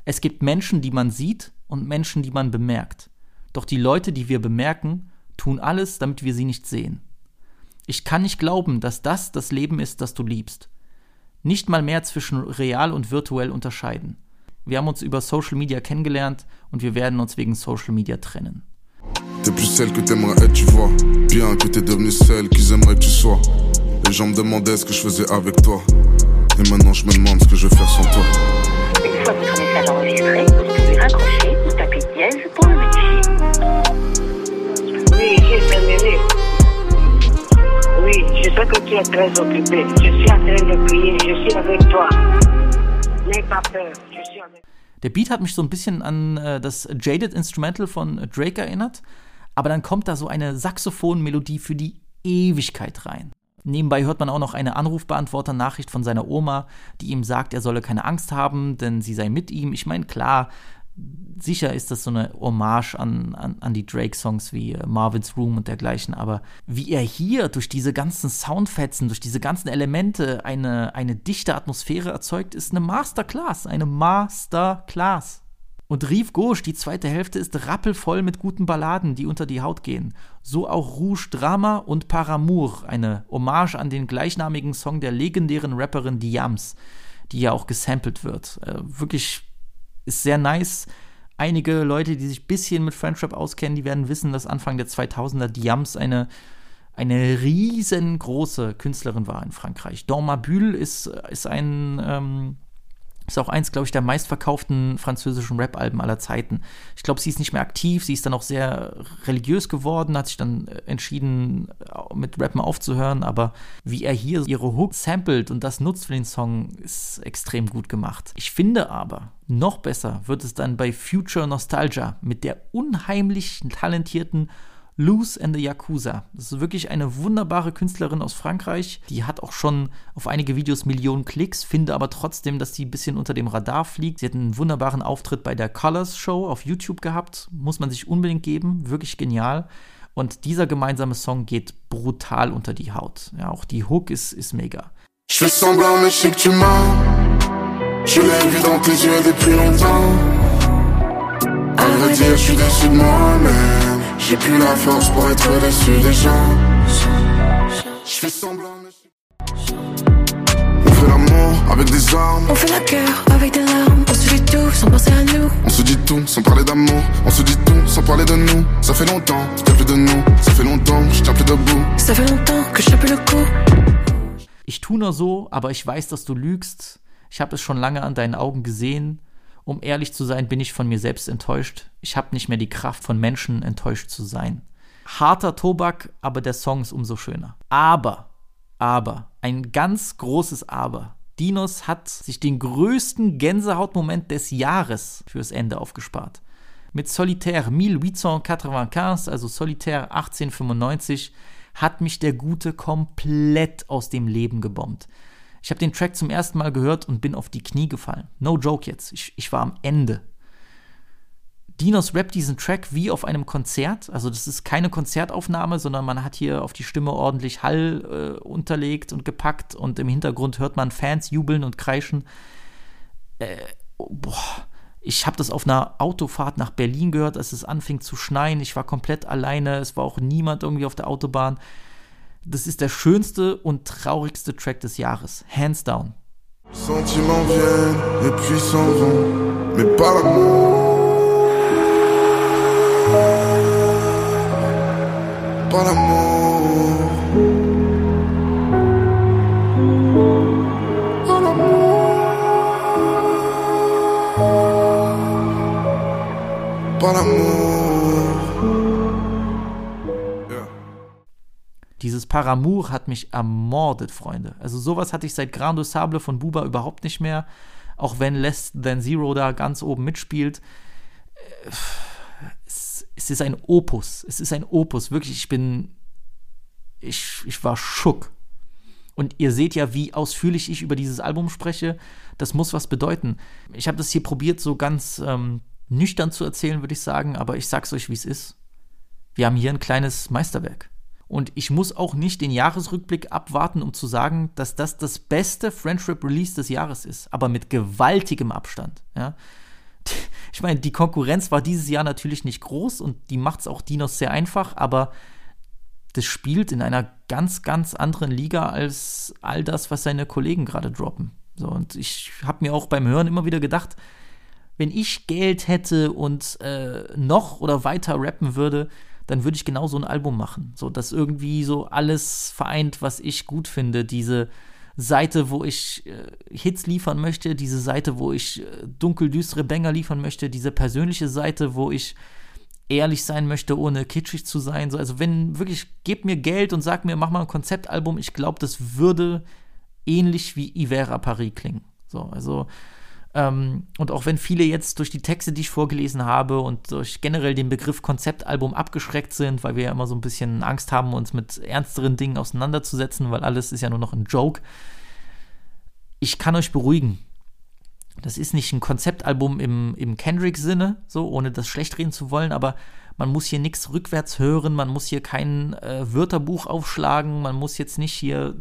Es gibt Menschen, die man sieht und Menschen, die man bemerkt. Doch die Leute, die wir bemerken, tun alles, damit wir sie nicht sehen. Ich kann nicht glauben, dass das das Leben ist, das du liebst. Nicht mal mehr zwischen real und virtuell unterscheiden. Wir haben uns über Social Media kennengelernt und wir werden uns wegen Social Media trennen. T'es plus celle que t'aimerais être, tu vois. Bien que t'es devenue celle qu'ils aimeraient que tu sois. Les gens me demandaient ce que je faisais avec toi. Et maintenant je me demande ce que je vais faire sans toi. Une fois votre message enregistré, vous pouvez raccrocher dièse pour le modifier. Oui, j'ai Oui, je sais que tu es très occupé. Je suis en train de prier. Je suis avec toi. N'aie pas peur. Je suis avec Der Beat hat mich so ein bisschen an äh, das Jaded Instrumental von Drake erinnert, aber dann kommt da so eine Saxophonmelodie für die Ewigkeit rein. Nebenbei hört man auch noch eine Anrufbeantworter-Nachricht von seiner Oma, die ihm sagt, er solle keine Angst haben, denn sie sei mit ihm. Ich meine, klar, sicher ist das so eine Hommage an, an, an die Drake-Songs wie äh, Marvin's Room und dergleichen, aber wie er hier durch diese ganzen Soundfetzen, durch diese ganzen Elemente eine, eine dichte Atmosphäre erzeugt, ist eine Masterclass, eine Masterclass. Und Rive Gauche, die zweite Hälfte, ist rappelvoll mit guten Balladen, die unter die Haut gehen. So auch Rouge Drama und Paramour, eine Hommage an den gleichnamigen Song der legendären Rapperin Diams, die ja auch gesampelt wird. Äh, wirklich ist sehr nice. Einige Leute, die sich ein bisschen mit Friendship auskennen, die werden wissen, dass Anfang der 2000er Diams eine, eine riesengroße Künstlerin war in Frankreich. Don Mabule ist, ist ein ähm, ist auch eins, glaube ich, der meistverkauften französischen Rap-Alben aller Zeiten. Ich glaube, sie ist nicht mehr aktiv, sie ist dann auch sehr religiös geworden, hat sich dann äh, entschieden, äh, mit Rappen aufzuhören, aber wie er hier ihre Hook samplet und das nutzt für den Song, ist extrem gut gemacht. Ich finde aber, noch besser wird es dann bei Future Nostalgia mit der unheimlich talentierten Luz and the Yakuza. Das ist wirklich eine wunderbare Künstlerin aus Frankreich. Die hat auch schon auf einige Videos Millionen Klicks, finde aber trotzdem, dass sie ein bisschen unter dem Radar fliegt. Sie hat einen wunderbaren Auftritt bei der Colors Show auf YouTube gehabt. Muss man sich unbedingt geben. Wirklich genial. Und dieser gemeinsame Song geht brutal unter die Haut. Ja, auch die Hook ist, ist mega. Je fais semblant, mais je sais que tu m'as. Je l'ai vu dans tes yeux depuis longtemps. À vrai dire, je suis déçu de moi-même. J'ai plus la force pour être déçu des gens. Je fais semblant, mais On fait l'amour avec des armes. On fait la guerre avec des larmes. On se dit tout sans penser à nous. On se dit tout sans parler d'amour. On se dit tout sans parler de nous. Ça fait longtemps, je tiens plus de nous. Ça fait longtemps que je tiens plus debout. Ça fait longtemps que je tiens plus le coup. Ich tu nur so, aber ich weiß, dass du lügst. Ich habe es schon lange an deinen Augen gesehen. Um ehrlich zu sein, bin ich von mir selbst enttäuscht. Ich habe nicht mehr die Kraft, von Menschen enttäuscht zu sein. Harter Tobak, aber der Song ist umso schöner. Aber, aber, ein ganz großes Aber. Dinos hat sich den größten Gänsehautmoment des Jahres fürs Ende aufgespart. Mit Solitaire 1895, also Solitaire 1895, hat mich der Gute komplett aus dem Leben gebombt. Ich habe den Track zum ersten Mal gehört und bin auf die Knie gefallen. No joke jetzt. Ich, ich war am Ende. Dinos rappt diesen Track wie auf einem Konzert. Also das ist keine Konzertaufnahme, sondern man hat hier auf die Stimme ordentlich Hall äh, unterlegt und gepackt und im Hintergrund hört man Fans jubeln und kreischen. Äh, boah. Ich habe das auf einer Autofahrt nach Berlin gehört, als es anfing zu schneien. Ich war komplett alleine, es war auch niemand irgendwie auf der Autobahn. Das ist der schönste und traurigste Track des Jahres. Hands down. Sentiments viennent et puis s'en vont, mais pas l'amour. Pas l'amour. Pas l'amour. Pas l'amour. Dieses Paramour hat mich ermordet, Freunde. Also sowas hatte ich seit Grande Sable von Buba überhaupt nicht mehr. Auch wenn Less Than Zero da ganz oben mitspielt. Äh, Es, es ist ein Opus. Es ist ein Opus. Wirklich, ich bin. Ich, ich war schock. Und ihr seht ja, wie ausführlich ich über dieses Album spreche. Das muss was bedeuten. Ich habe das hier probiert, so ganz ähm, nüchtern zu erzählen, würde ich sagen. Aber ich sag's euch, wie es ist. Wir haben hier ein kleines Meisterwerk. Und ich muss auch nicht den Jahresrückblick abwarten, um zu sagen, dass das das beste French Rap Release des Jahres ist, aber mit gewaltigem Abstand. Ja. Ich meine, die Konkurrenz war dieses Jahr natürlich nicht groß und die macht es auch Dinos sehr einfach, aber das spielt in einer ganz, ganz anderen Liga als all das, was seine Kollegen gerade droppen. So, und ich habe mir auch beim Hören immer wieder gedacht, wenn ich Geld hätte und äh, noch oder weiter rappen würde, dann würde ich genau so ein Album machen. So, das irgendwie so alles vereint, was ich gut finde. Diese Seite, wo ich äh, Hits liefern möchte, diese Seite, wo ich äh, dunkel düstere Banger liefern möchte, diese persönliche Seite, wo ich ehrlich sein möchte, ohne kitschig zu sein. So, also wenn wirklich, gebt mir Geld und sagt mir, mach mal ein Konzeptalbum, ich glaube, das würde ähnlich wie Ivera Paris klingen. So, also ähm, und auch wenn viele jetzt durch die Texte, die ich vorgelesen habe und durch generell den Begriff Konzeptalbum abgeschreckt sind, weil wir ja immer so ein bisschen Angst haben, uns mit ernsteren Dingen auseinanderzusetzen, weil alles ist ja nur noch ein Joke. Ich kann euch beruhigen. Das ist nicht ein Konzeptalbum im, im Kendrick-Sinne, so, ohne das schlecht reden zu wollen, aber man muss hier nichts rückwärts hören, man muss hier kein äh, Wörterbuch aufschlagen, man muss jetzt nicht hier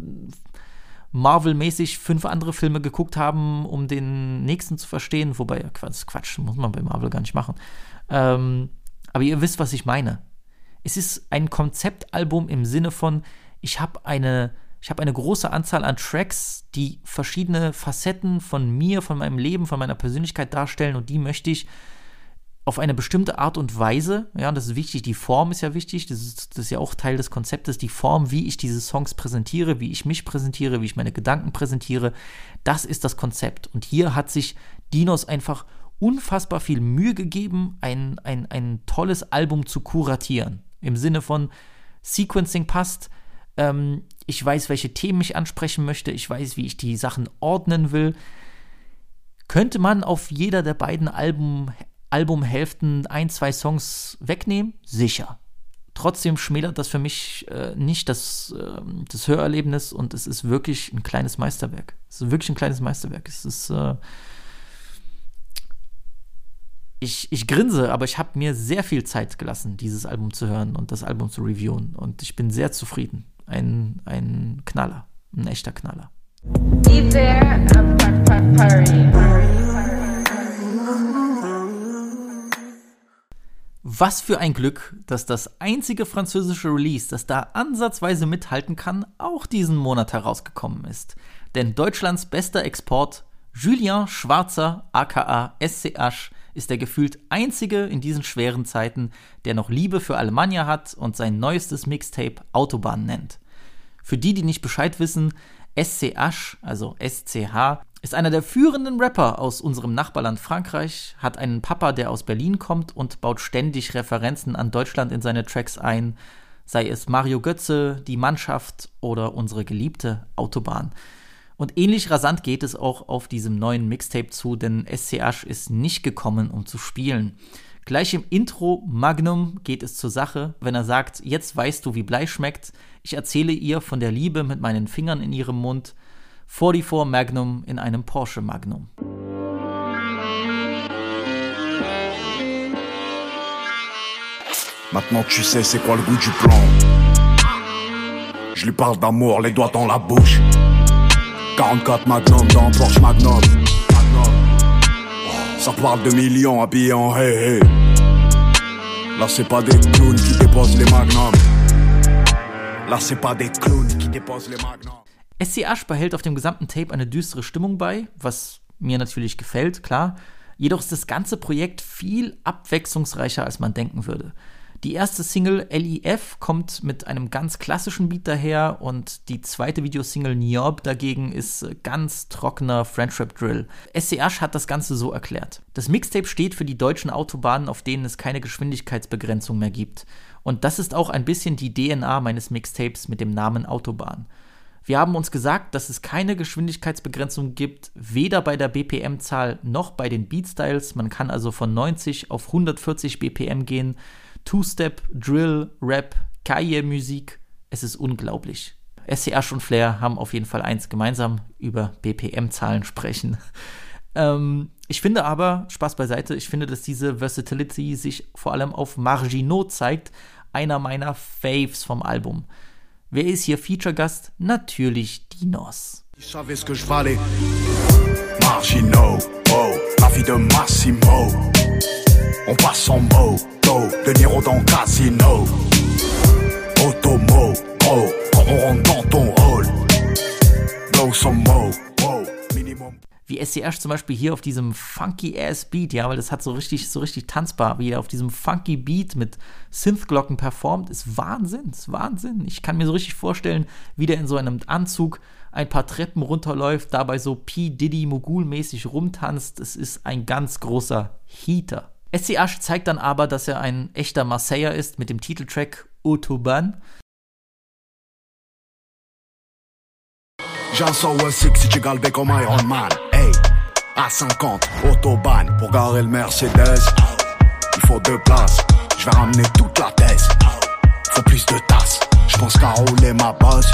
Marvel-mäßig fünf andere Filme geguckt haben, um den nächsten zu verstehen. Wobei, Quatsch, Quatsch muss man bei Marvel gar nicht machen. Ähm, aber ihr wisst, was ich meine. Es ist ein Konzeptalbum im Sinne von, ich habe eine, ich habe eine große Anzahl an Tracks, die verschiedene Facetten von mir, von meinem Leben, von meiner Persönlichkeit darstellen und die möchte ich auf eine bestimmte Art und Weise, ja, das ist wichtig, die Form ist ja wichtig, das ist, das ist ja auch Teil des Konzeptes, die Form, wie ich diese Songs präsentiere, wie ich mich präsentiere, wie ich meine Gedanken präsentiere, das ist das Konzept. Und hier hat sich Dinos einfach unfassbar viel Mühe gegeben, ein, ein, ein tolles Album zu kuratieren. Im Sinne von Sequencing passt, ähm, ich weiß, welche Themen ich ansprechen möchte, ich weiß, wie ich die Sachen ordnen will. Könnte man auf jeder der beiden Alben Albumhälften ein, zwei Songs wegnehmen? Sicher. Trotzdem schmälert das für mich äh, nicht das, äh, das Hörerlebnis und es ist wirklich ein kleines Meisterwerk. Es ist wirklich ein kleines Meisterwerk. Es ist. Äh ich, ich grinse, aber ich habe mir sehr viel Zeit gelassen, dieses Album zu hören und das Album zu reviewen. Und ich bin sehr zufrieden. Ein, ein Knaller. Ein echter Knaller. Was für ein Glück, dass das einzige französische Release, das da ansatzweise mithalten kann, auch diesen Monat herausgekommen ist. Denn Deutschlands bester Export, Julien Schwarzer aka SCH, ist der gefühlt einzige in diesen schweren Zeiten, der noch Liebe für Alemannia hat und sein neuestes Mixtape Autobahn nennt. Für die, die nicht Bescheid wissen, SCH, also SCH, ist einer der führenden Rapper aus unserem Nachbarland Frankreich, hat einen Papa, der aus Berlin kommt und baut ständig Referenzen an Deutschland in seine Tracks ein, sei es Mario Götze, die Mannschaft oder unsere geliebte Autobahn. Und ähnlich rasant geht es auch auf diesem neuen Mixtape zu, denn SCH ist nicht gekommen, um zu spielen. Gleich im Intro Magnum geht es zur Sache, wenn er sagt, jetzt weißt du, wie Blei schmeckt. Ich erzähle ihr von der Liebe mit meinen Fingern in ihrem Mund. 44 Magnum in einem Porsche Magnum. Maintenant tu sais c'est quoi le goût du plan. Je lui parle d'amour, les doigts dans la bouche. 44 Magnum dans Porsche Magnum. Ça parle de millions habillés en hey hey. Là c'est pas des clowns qui déposent les magnums. Là c'est pas des clowns qui déposent les magnums. SCH behält auf dem gesamten Tape eine düstere Stimmung bei, was mir natürlich gefällt, klar. Jedoch ist das ganze Projekt viel abwechslungsreicher, als man denken würde. Die erste Single LIF kommt mit einem ganz klassischen Beat daher und die zweite Videosingle Niob dagegen ist ganz trockener French Rap Drill. SCH hat das Ganze so erklärt. Das Mixtape steht für die deutschen Autobahnen, auf denen es keine Geschwindigkeitsbegrenzung mehr gibt. Und das ist auch ein bisschen die DNA meines Mixtapes mit dem Namen Autobahn. Wir haben uns gesagt, dass es keine Geschwindigkeitsbegrenzung gibt, weder bei der BPM-Zahl noch bei den Beatstyles. Man kann also von 90 auf 140 BPM gehen. Two-Step, Drill, Rap, Kaye-Musik. Es ist unglaublich. SCH und Flair haben auf jeden Fall eins gemeinsam, über BPM-Zahlen sprechen. Ähm, ich finde aber, Spaß beiseite, ich finde, dass diese Versatility sich vor allem auf Marginot zeigt, einer meiner Faves vom Album. Wer ist hier Feature-Gast? Natürlich Dinos. Ce que je valais. Marginaux, oh, la vie de Massimo. On passe en moto, de Niro dans Casino. Automo, oh, on rentre dans ton hall. Blow some mo, oh, minimum. Wie SCH zum Beispiel hier auf diesem funky ass Beat, ja, weil das hat so richtig, so richtig tanzbar, wie er auf diesem funky Beat mit Synthglocken performt, ist Wahnsinn, ist Wahnsinn. Ich kann mir so richtig vorstellen, wie der in so einem Anzug ein paar Treppen runterläuft, dabei so P. Diddy Mogul-mäßig rumtanzt. Es ist ein ganz großer Heater. SCH zeigt dann aber, dass er ein echter Marseiller ist mit dem Titeltrack Autobahn. J'en sors six si tu galbais comme Iron Man. Hey, à 50, autobahn. Pour garer le Mercedes, il faut deux places. Je vais ramener toute la thèse. Faut plus de tasses. Je pense qu'à rouler ma bosse.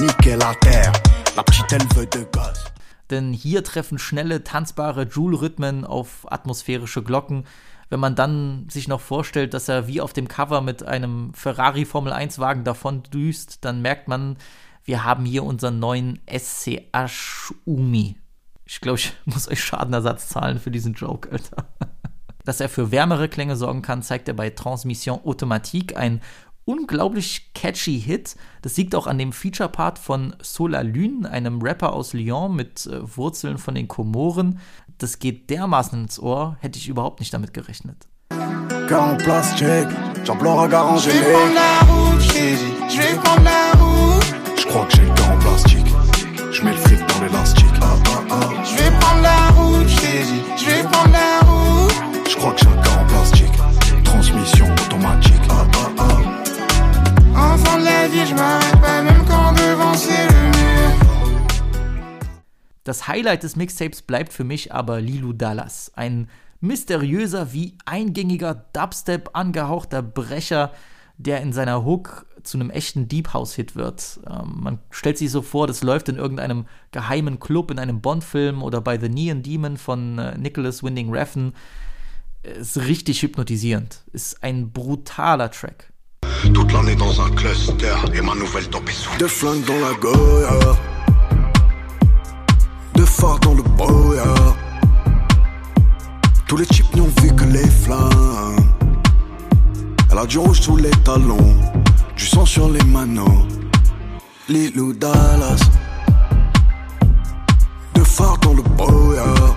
Niquer la terre. La petite elle veut de gosse. Denn hier treffen schnelle, tanzbare Joule-Rhythmen auf atmosphärische Glocken. Wenn man dann sich noch vorstellt, dass er wie auf dem Cover mit einem Ferrari Formel 1 Wagen davon düst, dann merkt man, wir haben hier unseren neuen SCH Umi. Ich glaube, ich muss euch Schadenersatz zahlen für diesen Joke, Alter. Dass er für wärmere Klänge sorgen kann, zeigt er bei Transmission Automatique, ein unglaublich catchy Hit. Das liegt auch an dem Feature-Part von Sola Lune, einem Rapper aus Lyon mit äh, Wurzeln von den Komoren. Das geht dermaßen ins Ohr, hätte ich überhaupt nicht damit gerechnet. Car en plastique, j'emploie regard en Je vais prendre la route, je t'ai dit, je vais prendre la route. Je crois que j'ai le cœur en plastique. Je mets le fric dans l'élastique. Ah, ah, ah. Je vais prendre la route, je t'ai dit, prendre la route. Je crois que j'ai un cœur en plastique. Transmission automatique. La je m'arrête pas, même quand devant c'est le mur. Das Highlight des Mixtapes bleibt für mich aber Lilu Dallas, ein mysteriöser wie eingängiger Dubstep angehauchter Brecher, der in seiner Hook zu einem echten Deep House Hit wird. Ähm, man stellt sich so vor, das läuft in irgendeinem geheimen Club in einem Bond-Film oder bei The Neon Demon von äh, Nicholas Winding Refn. Ist richtig hypnotisierend. Ist ein brutaler Track. Toute l'année dans un cluster et ma nouvelle top est sous Deux flingues dans la Goya. Deux phares dans le boya. Tous les chips n'ont vu que les flammes. Elle a du rouge sous les talons. Du sang sur les manos. Lilou Dallas. fort dans le brouillard.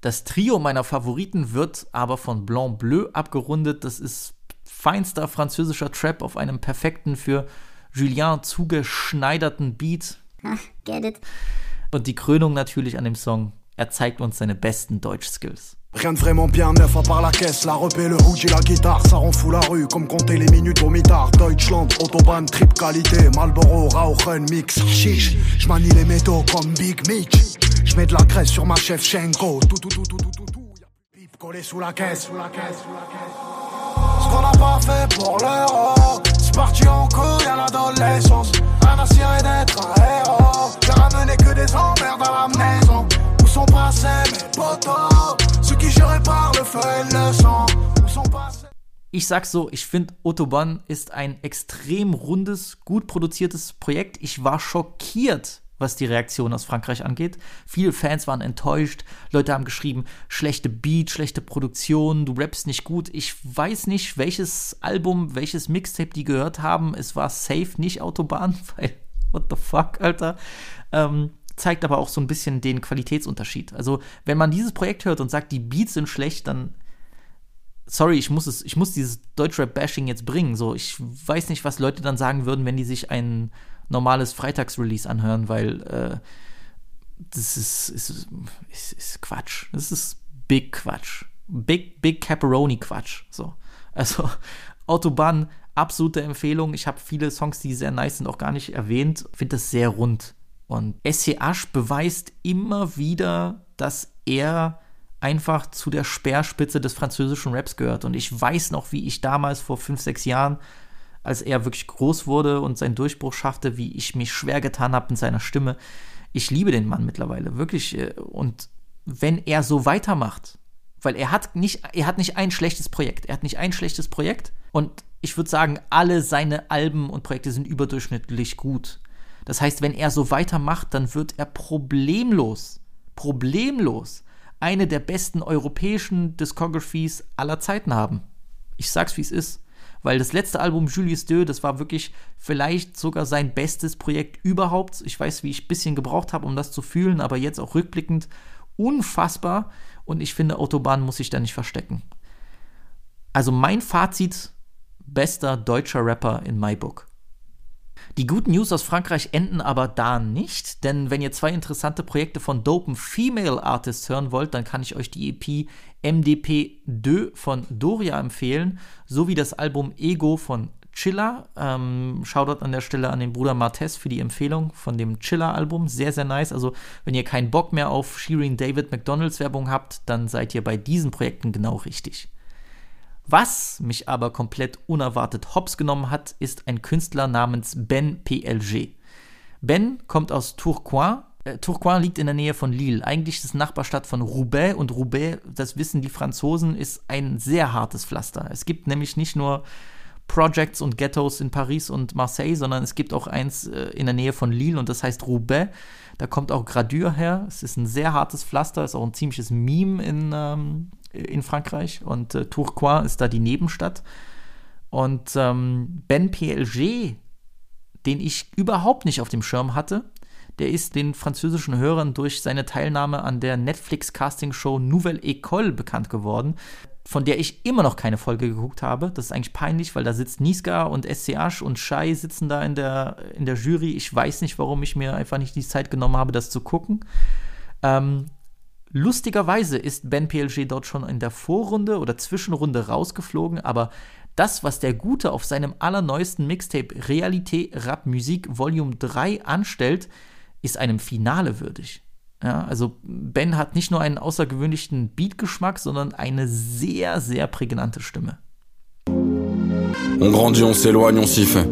Das Trio meiner Favoriten wird aber von Blanc Bleu abgerundet. Das ist feinster französischer Trap auf einem perfekten für Julien zugeschneiderten Beat. Get it? Und die Krönung natürlich an dem Song. Er zeigt uns seine besten Deutsch-Skills. Rien de vraiment bien neuf à part la caisse, la repée, le hoodie, la guitare, ça rend fou la rue, comme compter les minutes au mitard. Deutschland, Autobahn, trip qualité, Marlboro, Rauchen, mix, chiche. J'manie les métaux comme Big Mitch. J'mets de la graisse sur ma chef Shenko. Tout, tout, tout, tout, tout, tout, tout. Collé sous la caisse, sous la caisse, sous la caisse. Qu'on n'a pas fait pour l'euro, c'est parti en couille à l'adolescence. Un assuré d'être un héros. J'ai ramené que des emmerdes à la maison. Où sont passés mes potos Ceux qui géraient par le feu et le sang. Où sont passés Ich sag's so, ich finde Autobahn ist ein extrem rundes, gut produziertes Projekt. Ich war schockiert, was die Reaktion aus Frankreich angeht. Viele Fans waren enttäuscht. Leute haben geschrieben, schlechte Beat, schlechte Produktion, du rappst nicht gut. Ich weiß nicht, welches Album, welches Mixtape die gehört haben. Es war safe nicht Autobahn, weil, what the fuck, Alter. Ähm, zeigt aber auch so ein bisschen den Qualitätsunterschied. Also, wenn man dieses Projekt hört und sagt, die Beats sind schlecht, dann sorry, ich muss es, ich muss dieses Deutschrap-Bashing jetzt bringen. So, ich weiß nicht, was Leute dann sagen würden, wenn die sich ein normales Freitagsrelease anhören, weil äh, das ist, ist, ist, ist Quatsch. Das ist Big Quatsch. Big, Big Caparoni Quatsch. So. Also, Autobahn, absolute Empfehlung. Ich habe viele Songs, die sehr nice sind, auch gar nicht erwähnt. Finde das sehr rund. Und SCH beweist immer wieder, dass er einfach zu der Speerspitze des französischen Raps gehört. Und ich weiß noch, wie ich damals vor fünf, sechs Jahren, als er wirklich groß wurde und seinen Durchbruch schaffte, wie ich mich schwer getan habe mit seiner Stimme. Ich liebe den Mann mittlerweile, wirklich. äh, Und wenn er so weitermacht, weil er hat nicht, er hat nicht ein schlechtes Projekt. Er hat nicht ein schlechtes Projekt. Und ich würde sagen, alle seine Alben und Projekte sind überdurchschnittlich gut. Das heißt, wenn er so weitermacht, dann wird er problemlos, problemlos eine der besten europäischen Discographies aller Zeiten haben. Ich sag's wie es ist. Weil das letzte Album Julius Deux, das war wirklich vielleicht sogar sein bestes Projekt überhaupt. Ich weiß, wie ich ein bisschen gebraucht habe, um das zu fühlen, aber jetzt auch rückblickend unfassbar. Und ich finde, Autobahn muss sich da nicht verstecken. Also mein Fazit, bester deutscher Rapper in my book. Die guten News aus Frankreich enden aber da nicht, denn wenn ihr zwei interessante Projekte von dopen Female Artists hören wollt, dann kann ich euch die EP MDP 2 von Doria empfehlen, sowie das Album Ego von Chilla. Ähm, Shoutout an der Stelle an den Bruder Martes für die Empfehlung von dem Chilla-Album. Sehr, sehr nice. Also, wenn ihr keinen Bock mehr auf Shirin David McDonalds Werbung habt, dann seid ihr bei diesen Projekten genau richtig. Was mich aber komplett unerwartet hops genommen hat, ist ein Künstler namens Ben PLG. Ben kommt aus Tourcoing. Äh, Tourcoing liegt in der Nähe von Lille. Eigentlich ist es Nachbarstadt von Roubaix und Roubaix, das wissen die Franzosen, ist ein sehr hartes Pflaster. Es gibt nämlich nicht nur Projects und Ghettos in Paris und Marseille, sondern es gibt auch eins äh, in der Nähe von Lille und das heißt Roubaix. Da kommt auch Gradure her. Es ist ein sehr hartes Pflaster, ist auch ein ziemliches Meme in, ähm, in Frankreich und äh, Tourcoing ist da die Nebenstadt. Und ähm, Ben PLG, den ich überhaupt nicht auf dem Schirm hatte, der ist den französischen Hörern durch seine Teilnahme an der Netflix-Casting-Show Nouvelle École bekannt geworden, von der ich immer noch keine Folge geguckt habe. Das ist eigentlich peinlich, weil da sitzt Niska und SCH und Shai sitzen da in der, in der Jury. Ich weiß nicht, warum ich mir einfach nicht die Zeit genommen habe, das zu gucken. Ähm, lustigerweise ist Ben PLG dort schon in der Vorrunde oder Zwischenrunde rausgeflogen, aber das, was der Gute auf seinem allerneuesten Mixtape Realité Rap Musik Volume 3 anstellt, ist einem Finale würdig. Ja, also Ben hat nicht nur einen außergewöhnlichen Beatgeschmack, sondern eine sehr, sehr prägnante Stimme. On grandit, on s'éloigne, on s'y fait.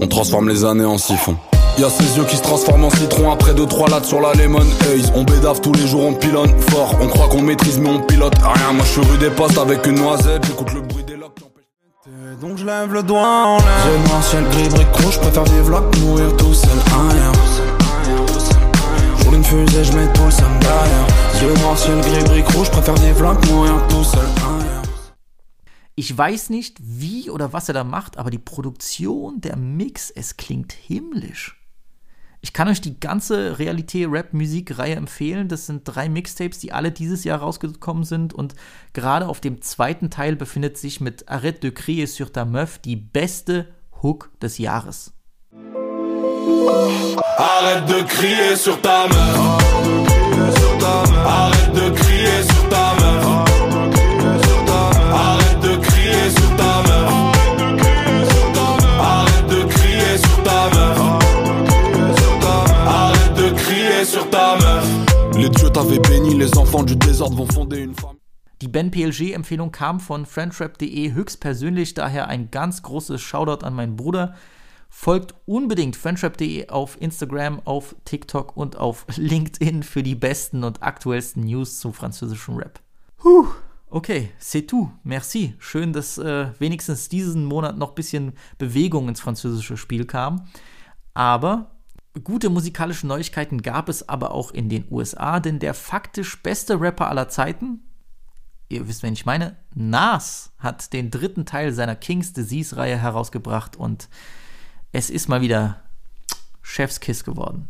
On transforme les années en siphon. Y'a ses yeux qui se transforment en citron après 2-3 lattes sur la lemon haze. On bédave tous les jours, on pilonne fort. On croit qu'on maîtrise, mais on pilote rien. Moi je suis rue des postes avec une noisette. J'écoute le bruit des locks empêche. Donc je lève le doigt en l'air. J'ai noir, ciel gris, brique rouge. Préfère vivre là que mourir tout seul. Rien. J'roule une fusée, je mets tout le sam derrière. Yeux noirs, ciel gris, brique rouge. Préfère vivre là que mourir tout seul. Rien. Ich weiß nicht, wie oder was er da macht, aber die Produktion, der Mix, es klingt himmlisch. Ich kann euch die ganze Realität-Rap-Musik-Reihe empfehlen. Das sind drei Mixtapes, die alle dieses Jahr rausgekommen sind. Und gerade auf dem zweiten Teil befindet sich mit Arrête de crier sur ta meuf die beste Hook des Jahres. Arrête de crier sur ta meuf. Arrête de crier sur ta meuf. T'avaient béni, les enfants du désordre vont fonder une famille. Die Ben PLG-Empfehlung kam von friendrap.de höchstpersönlich, daher ein ganz großes Shoutout an meinen Bruder. Folgt unbedingt friendrap.de auf Instagram, auf TikTok und auf LinkedIn für die besten und aktuellsten News zum französischen Rap. Puh, okay, c'est tout. Merci. Schön, dass äh, wenigstens diesen Monat noch ein bisschen Bewegung ins französische Spiel kam. Aber gute musikalische Neuigkeiten gab es aber auch in den USA, denn der faktisch beste Rapper aller Zeiten, ihr wisst, wen ich meine, Nas hat den dritten Teil seiner King's Disease-Reihe herausgebracht und es ist mal wieder Chefskiss geworden.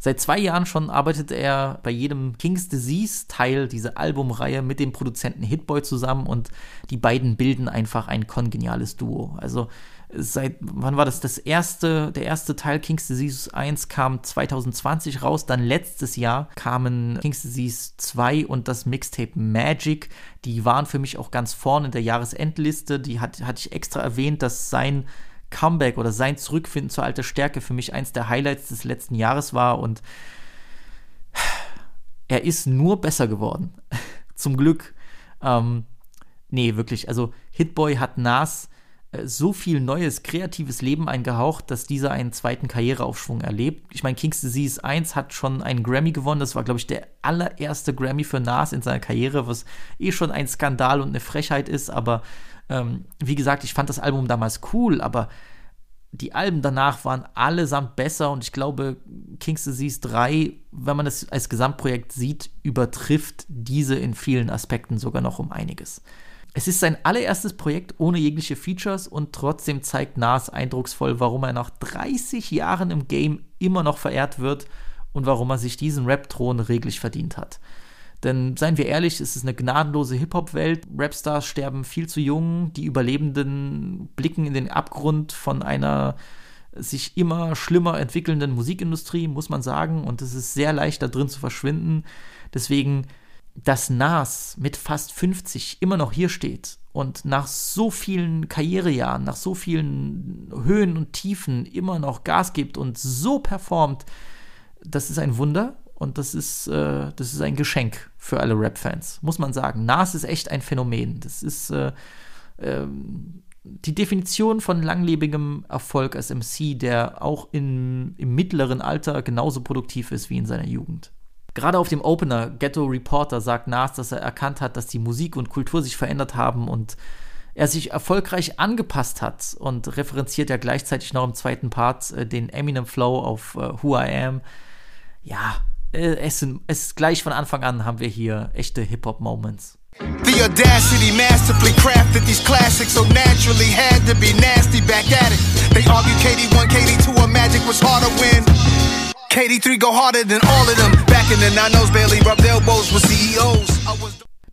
Seit zwei Jahren schon arbeitet er bei jedem King's Disease-Teil, diese Albumreihe, mit dem Produzenten Hitboy zusammen und die beiden bilden einfach ein kongeniales Duo. Also seit, wann war das? Das erste, der erste Teil King's Disease 1 kam 2020 raus, dann letztes Jahr kamen King's Disease 2 und das Mixtape Magic. Die waren für mich auch ganz vorne in der Jahresendliste. Die hat, hatte ich extra erwähnt, dass sein Comeback oder sein Zurückfinden zur alter Stärke für mich eins der Highlights des letzten Jahres war und er ist nur besser geworden. Zum Glück. Ähm, nee, wirklich. Also Hitboy hat Nas so viel neues, kreatives Leben eingehaucht, dass dieser einen zweiten Karriereaufschwung erlebt. Ich meine, King's Disease 1 hat schon einen Grammy gewonnen. Das war, glaube ich, der allererste Grammy für Nas in seiner Karriere, was eh schon ein Skandal und eine Frechheit ist. Aber ähm, wie gesagt, ich fand das Album damals cool, aber die Alben danach waren allesamt besser und ich glaube, King's Disease 3, wenn man es als Gesamtprojekt sieht, übertrifft diese in vielen Aspekten sogar noch um einiges. Es ist sein allererstes Projekt ohne jegliche Features und trotzdem zeigt Nas eindrucksvoll, warum er nach 30 Jahren im Game immer noch verehrt wird und warum er sich diesen Rap-Thron reglich verdient hat. Denn seien wir ehrlich, es ist eine gnadenlose Hip-Hop-Welt. Rapstars sterben viel zu jung. Die Überlebenden blicken in den Abgrund von einer sich immer schlimmer entwickelnden Musikindustrie, muss man sagen. Und es ist sehr leicht, da drin zu verschwinden. Deswegen, dass Nas mit fast 50 immer noch hier steht und nach so vielen Karrierejahren, nach so vielen Höhen und Tiefen immer noch Gas gibt und so performt, das ist ein Wunder und das ist, äh, das ist ein Geschenk für alle Rap-Fans, muss man sagen. Nas ist echt ein Phänomen. Das ist äh, äh, die Definition von langlebigem Erfolg als MC, der auch in, im mittleren Alter genauso produktiv ist wie in seiner Jugend. Gerade auf dem Opener Ghetto Reporter sagt Nas, dass er erkannt hat, dass die Musik und Kultur sich verändert haben und er sich erfolgreich angepasst hat und referenziert ja gleichzeitig noch im zweiten Part äh, den Eminem Flow auf äh, Who I Am. Ja, äh, es, sind, es gleich von Anfang an haben wir hier echte Hip-Hop-Moments. The audacity masterfully crafted these classics so naturally had to be nasty back at it. They argue KD1, KD2, or Magic was harder when KD3 go harder than all of them. Back in the 90s, barely rubbed elbows with CEOs.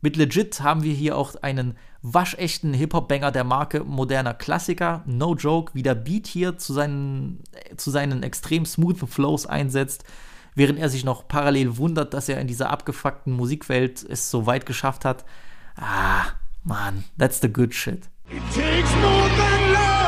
Mit Legit haben wir hier auch einen waschechten Hip-Hop-Banger der Marke moderner Klassiker. No joke, wie der Beat hier zu seinen, zu seinen extrem smoothen Flows einsetzt während er sich noch parallel wundert, dass er in dieser abgefuckten Musikwelt es so weit geschafft hat. Ah, man, that's the good shit. It takes more than love.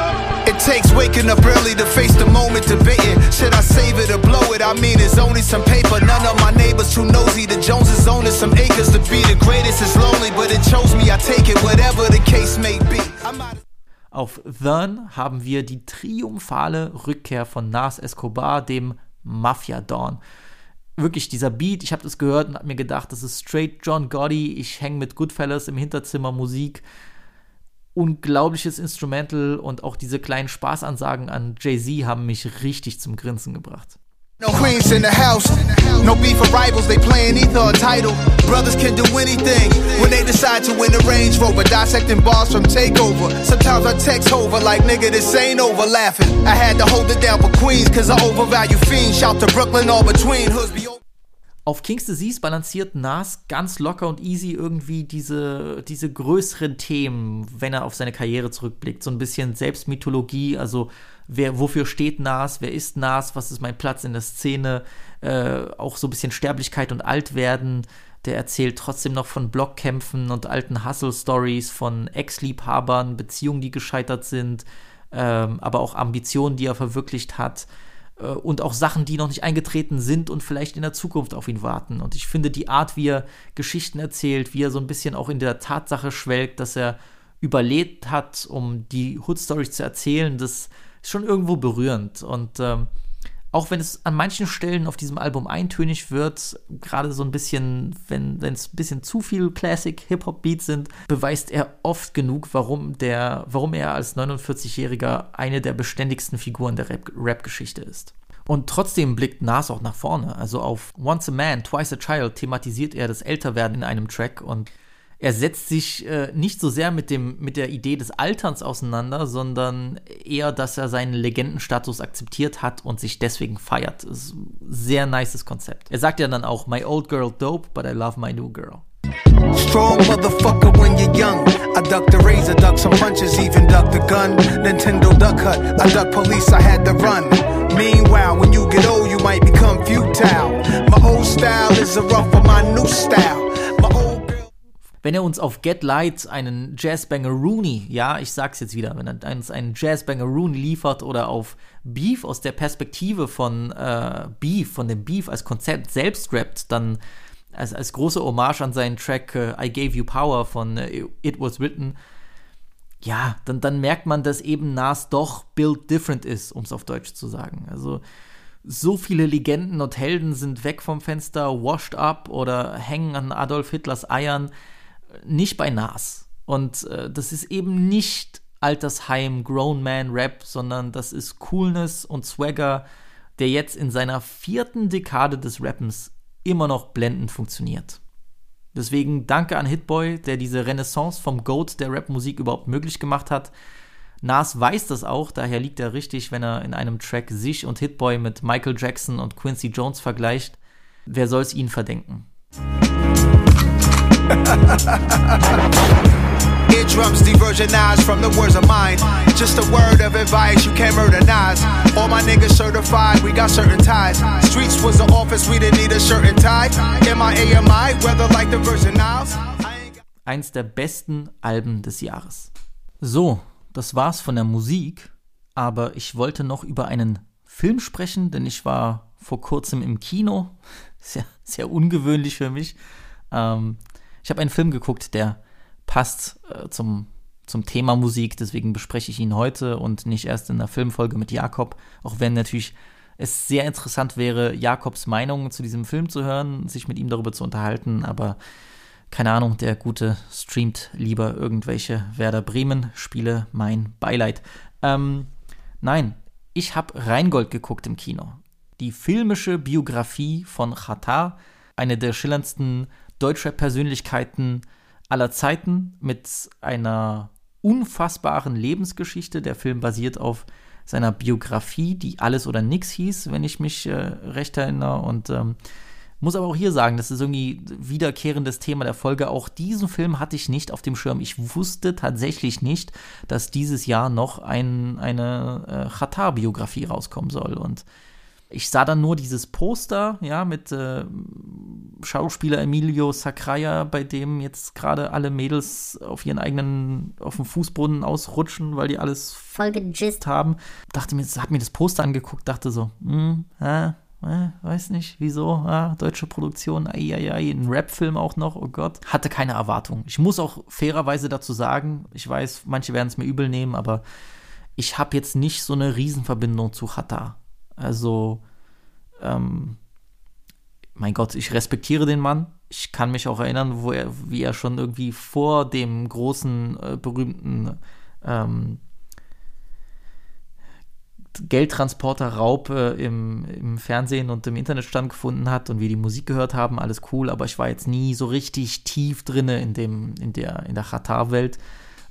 It takes waking up early to face the moment debating. Should I save it or blow it? I mean, it's only some paper. None of my neighbors too nosy. The Joneses owning some acres to be the greatest. It's lonely, but it chose me. I take it, whatever the case may be. Auf Thurn haben wir die triumphale Rückkehr von Nas Escobar, dem Mafia Dawn. Wirklich dieser Beat, ich habe das gehört und habe mir gedacht, das ist straight John Gotti. Ich hänge mit Goodfellas im Hinterzimmer Musik. Unglaubliches Instrumental und auch diese kleinen Spaßansagen an Jay-Z haben mich richtig zum Grinsen gebracht. No queens in the house, no beef or rivals, they playing either a title. Brothers can do anything when they decide to win a Range Rover, dissecting bars from Takeover. Sometimes I text over like, nigga, this ain't over laughing. I had to hold it down for Queens, cause I overvalue fiends. Shout to Brooklyn, all between hoods be Auf King's Disease balanciert Nas ganz locker und easy irgendwie diese, diese größeren Themen, wenn er auf seine Karriere zurückblickt. So ein bisschen Selbstmythologie, also wer, wofür steht Nas, wer ist Nas, was ist mein Platz in der Szene, äh, auch so ein bisschen Sterblichkeit und Altwerden. Der erzählt trotzdem noch von Blockkämpfen und alten Hustle-Stories, von Ex-Liebhabern, Beziehungen, die gescheitert sind, ähm, aber auch Ambitionen, die er verwirklicht hat und auch Sachen, die noch nicht eingetreten sind und vielleicht in der Zukunft auf ihn warten. Und ich finde die Art, wie er Geschichten erzählt, wie er so ein bisschen auch in der Tatsache schwelgt, dass er überlebt hat, um die Hood Stories zu erzählen, das ist schon irgendwo berührend. Und ähm, auch wenn es an manchen Stellen auf diesem Album eintönig wird, gerade so ein bisschen, wenn es ein bisschen zu viel Classic Hip-Hop-Beats sind, beweist er oft genug, warum, der, warum er als 49-Jähriger eine der beständigsten Figuren der Rap-Geschichte ist. Und trotzdem blickt Nas auch nach vorne. Also auf Once a Man, Twice a Child thematisiert er das Älterwerden in einem Track und er setzt sich äh, nicht so sehr mit, dem, mit der Idee des Alterns auseinander, sondern eher, dass er seinen Legendenstatus akzeptiert hat und sich deswegen feiert. Ist ein sehr nices Konzept. Er sagt ja dann auch, My old girl dope, but I love my new girl. Strong motherfucker when you're young. I duck the razor, duck some punches, even duck the gun. Nintendo duck hut, I duck police, I had to run. Meanwhile, when you get old, you might become futile. My old style is a rough for my new style. Wenn er uns auf Get Light einen Jazzbanger Rooney, ja, ich sag's jetzt wieder, wenn er uns einen Jazzbanger Rooney liefert oder auf Beef aus der Perspektive von äh, Beef, von dem Beef als Konzept selbst rappt, dann als, als große Hommage an seinen Track äh, I Gave You Power von äh, It Was Written, ja, dann, dann merkt man, dass eben Nas doch built different ist, um es auf Deutsch zu sagen. Also so viele Legenden und Helden sind weg vom Fenster, washed up oder hängen an Adolf Hitlers Eiern nicht bei Nas. Und äh, das ist eben nicht Altersheim Grown Man Rap, sondern das ist Coolness und Swagger, der jetzt in seiner vierten Dekade des Rappens immer noch blendend funktioniert. Deswegen danke an Hitboy, der diese Renaissance vom Goat der Rapmusik überhaupt möglich gemacht hat. Nas weiß das auch, daher liegt er richtig, wenn er in einem Track sich und Hitboy mit Michael Jackson und Quincy Jones vergleicht. Wer soll es ihnen verdenken? Eardrums diversionized from the words of mine. Just a word of advice, you can't murder Nas. All my niggas certified, we got certain ties. Streets was the office, we didn't need a shirt and tie. M-I-A-M-I, weather like the Virgin Isles. Eins der besten Alben des Jahres. So, das war's von der Musik, aber ich wollte noch über einen Film sprechen, denn ich war vor kurzem im Kino. Sehr, sehr ungewöhnlich für mich. Ähm, ich habe einen Film geguckt, der passt äh, zum, zum Thema Musik, deswegen bespreche ich ihn heute und nicht erst in einer Filmfolge mit Jakob, auch wenn natürlich es sehr interessant wäre, Jakobs Meinung zu diesem Film zu hören, sich mit ihm darüber zu unterhalten, aber keine Ahnung, der Gute streamt lieber irgendwelche Werder Bremen-Spiele, mein Beileid. Ähm, nein, ich habe Rheingold geguckt im Kino. Die filmische Biografie von Khatar, eine der schillerndsten Deutschrap-Persönlichkeiten aller Zeiten mit einer unfassbaren Lebensgeschichte. Der Film basiert auf seiner Biografie, die Alles oder Nix hieß, wenn ich mich äh, recht erinnere. Und ähm, muss aber auch hier sagen, das ist irgendwie wiederkehrendes Thema der Folge. Auch diesen Film hatte ich nicht auf dem Schirm. Ich wusste tatsächlich nicht, dass dieses Jahr noch ein, eine äh, Khatar-Biografie rauskommen soll. Und ich sah dann nur dieses Poster, ja, mit äh, Schauspieler Emilio Sacraia, bei dem jetzt gerade alle Mädels auf ihren eigenen, auf dem Fußboden ausrutschen, weil die alles voll gejist haben. Dachte mir, hab mir das Poster angeguckt, dachte so, hm, äh, äh, weiß nicht, wieso, ah, deutsche Produktion, ai, ai, ai, ein Rap-Film auch noch, oh Gott. Hatte keine Erwartung. Ich muss auch fairerweise dazu sagen, ich weiß, manche werden es mir übel nehmen, aber ich habe jetzt nicht so eine Riesenverbindung zu Hatta. Also, ähm, mein Gott, ich respektiere den Mann. Ich kann mich auch erinnern, wo er, wie er schon irgendwie vor dem großen, äh, berühmten ähm, Geldtransporterraub äh, im, im Fernsehen und im Internet stattgefunden hat und wir die Musik gehört haben, alles cool, aber ich war jetzt nie so richtig tief drinne in dem, in der, in der Qatar-Welt.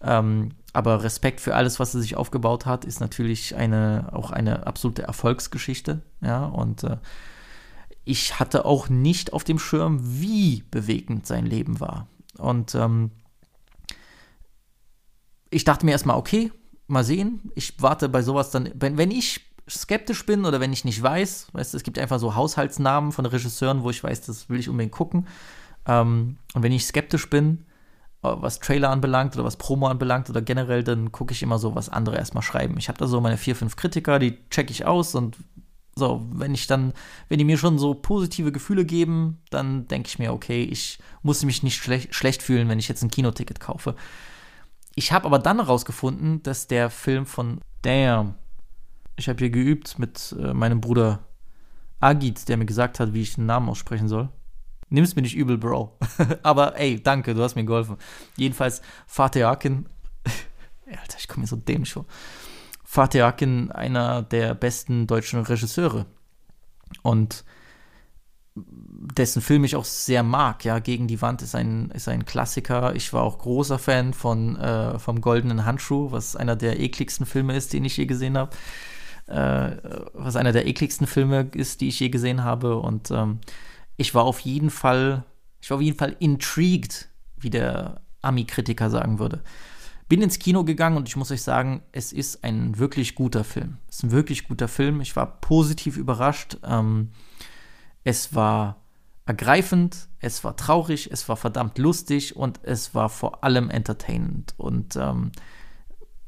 Ähm, aber Respekt für alles, was er sich aufgebaut hat, ist natürlich eine, auch eine absolute Erfolgsgeschichte. Ja, und äh, ich hatte auch nicht auf dem Schirm, wie bewegend sein Leben war. Und ähm, ich dachte mir erstmal, okay, mal sehen. Ich warte bei sowas dann, wenn, wenn ich skeptisch bin oder wenn ich nicht weiß, weißt du, es gibt einfach so Haushaltsnamen von Regisseuren, wo ich weiß, das will ich unbedingt gucken. Ähm, und wenn ich skeptisch bin, was Trailer anbelangt oder was Promo anbelangt oder generell, dann gucke ich immer so, was andere erstmal schreiben. Ich habe da so meine vier, fünf Kritiker, die checke ich aus und so, wenn ich dann, wenn die mir schon so positive Gefühle geben, dann denke ich mir, okay, ich muss mich nicht schlech schlecht fühlen, wenn ich jetzt ein Kinoticket kaufe. Ich habe aber dann herausgefunden, dass der Film von Damn, ich habe hier geübt mit äh, meinem Bruder Agit, der mir gesagt hat, wie ich den Namen aussprechen soll. Nimm's mir nicht übel, Bro. aber ey, danke, du hast mir geholfen. Jedenfalls, Fatih Akin, Alter, ich komme mir so dämlich vor. Fatih Akin, einer der besten deutschen Regisseure. Und dessen Film ich auch sehr mag. Ja, Gegen die Wand ist ein, ist ein Klassiker. Ich war auch großer Fan von äh, vom Goldenen Handschuh, was einer der ekligsten Filme ist, den ich je gesehen habe. Äh, was einer der ekligsten Filme ist, die ich je gesehen habe. Und ähm, ich war auf jeden Fall, ich war auf jeden Fall intrigued, wie der Ami-Kritiker sagen würde. Bin ins Kino gegangen und ich muss euch sagen, es ist ein wirklich guter Film. Es ist ein wirklich guter Film. Ich war positiv überrascht. Ähm, es war ergreifend, es war traurig, es war verdammt lustig und es war vor allem entertainend. Und ähm,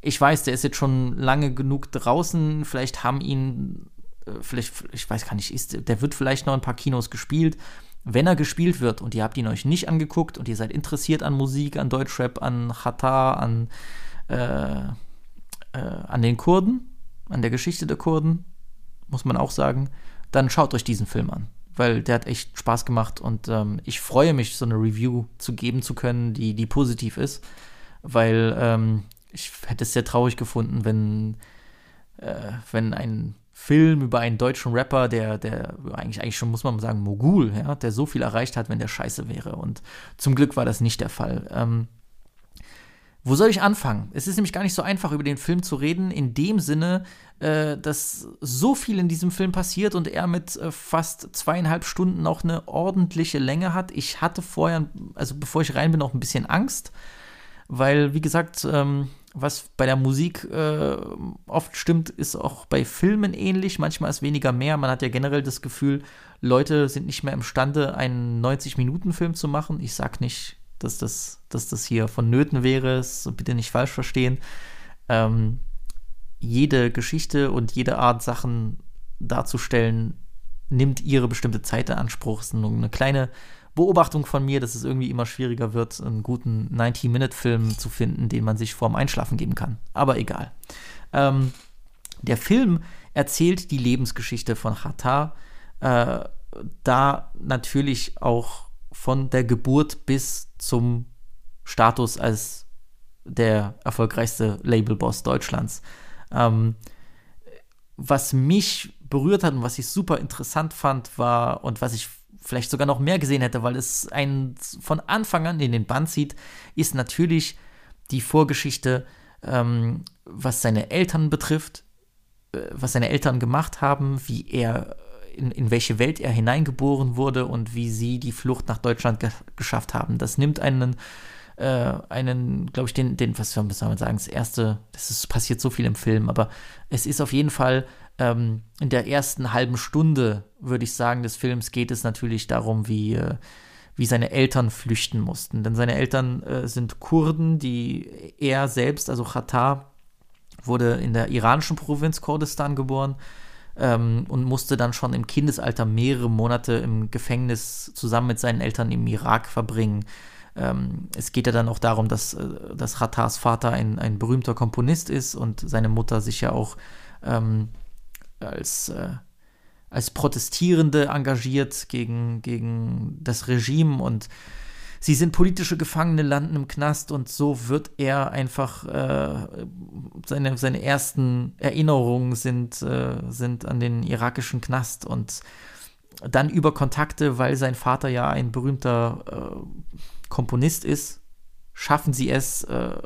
ich weiß, der ist jetzt schon lange genug draußen. Vielleicht haben ihn, vielleicht, ich weiß gar nicht, ist, der wird vielleicht noch ein paar Kinos gespielt. Wenn er gespielt wird und ihr habt ihn euch nicht angeguckt und ihr seid interessiert an Musik, an Deutschrap, an Chata, an, äh, äh, an den Kurden, an der Geschichte der Kurden, muss man auch sagen, dann schaut euch diesen Film an weil der hat echt Spaß gemacht und ähm, ich freue mich, so eine Review zu geben zu können, die, die positiv ist, weil ähm, ich hätte es sehr traurig gefunden, wenn, äh, wenn ein Film über einen deutschen Rapper, der, der eigentlich, eigentlich schon, muss man sagen, Mogul, ja, der so viel erreicht hat, wenn der scheiße wäre. Und zum Glück war das nicht der Fall. Ähm, wo soll ich anfangen? Es ist nämlich gar nicht so einfach, über den Film zu reden, in dem Sinne, äh, dass so viel in diesem Film passiert und er mit äh, fast zweieinhalb Stunden auch eine ordentliche Länge hat. Ich hatte vorher, also bevor ich rein bin, auch ein bisschen Angst, weil, wie gesagt, ähm, was bei der Musik äh, oft stimmt, ist auch bei Filmen ähnlich. Manchmal ist weniger mehr. Man hat ja generell das Gefühl, Leute sind nicht mehr imstande, einen 90-Minuten-Film zu machen. Ich sag nicht, dass das, dass das hier vonnöten wäre, so bitte nicht falsch verstehen. Ähm, jede Geschichte und jede Art Sachen darzustellen, nimmt ihre bestimmte Zeit in Anspruch. Es ist nur eine kleine Beobachtung von mir, dass es irgendwie immer schwieriger wird, einen guten 90-Minute-Film zu finden, den man sich vorm Einschlafen geben kann. Aber egal. Ähm, der Film erzählt die Lebensgeschichte von Chata, äh, da natürlich auch von der Geburt bis zum Status als der erfolgreichste Labelboss Deutschlands. Ähm, was mich berührt hat und was ich super interessant fand, war und was ich vielleicht sogar noch mehr gesehen hätte, weil es einen von Anfang an in den Band zieht, ist natürlich die Vorgeschichte, ähm, was seine Eltern betrifft, äh, was seine Eltern gemacht haben, wie er in, in welche Welt er hineingeboren wurde und wie sie die Flucht nach Deutschland ge geschafft haben. Das nimmt einen, äh, einen, glaube ich, den, den, was soll man sagen, das erste, das ist, passiert so viel im Film, aber es ist auf jeden Fall ähm, in der ersten halben Stunde, würde ich sagen, des Films geht es natürlich darum, wie, äh, wie seine Eltern flüchten mussten. Denn seine Eltern äh, sind Kurden, die er selbst, also Khatar, wurde in der iranischen Provinz Kurdistan geboren ähm, und musste dann schon im Kindesalter mehrere Monate im Gefängnis zusammen mit seinen Eltern im Irak verbringen. Ähm, es geht ja dann auch darum, dass, äh, dass Ratars Vater ein, ein berühmter Komponist ist und seine Mutter sich ja auch ähm, als, äh, als Protestierende engagiert gegen, gegen das Regime und sie sind politische Gefangene, landen im Knast und so wird er einfach, äh, seine, seine ersten Erinnerungen sind, äh, sind an den irakischen Knast und dann über Kontakte, weil sein Vater ja ein berühmter äh, Komponist ist, schaffen sie es, äh,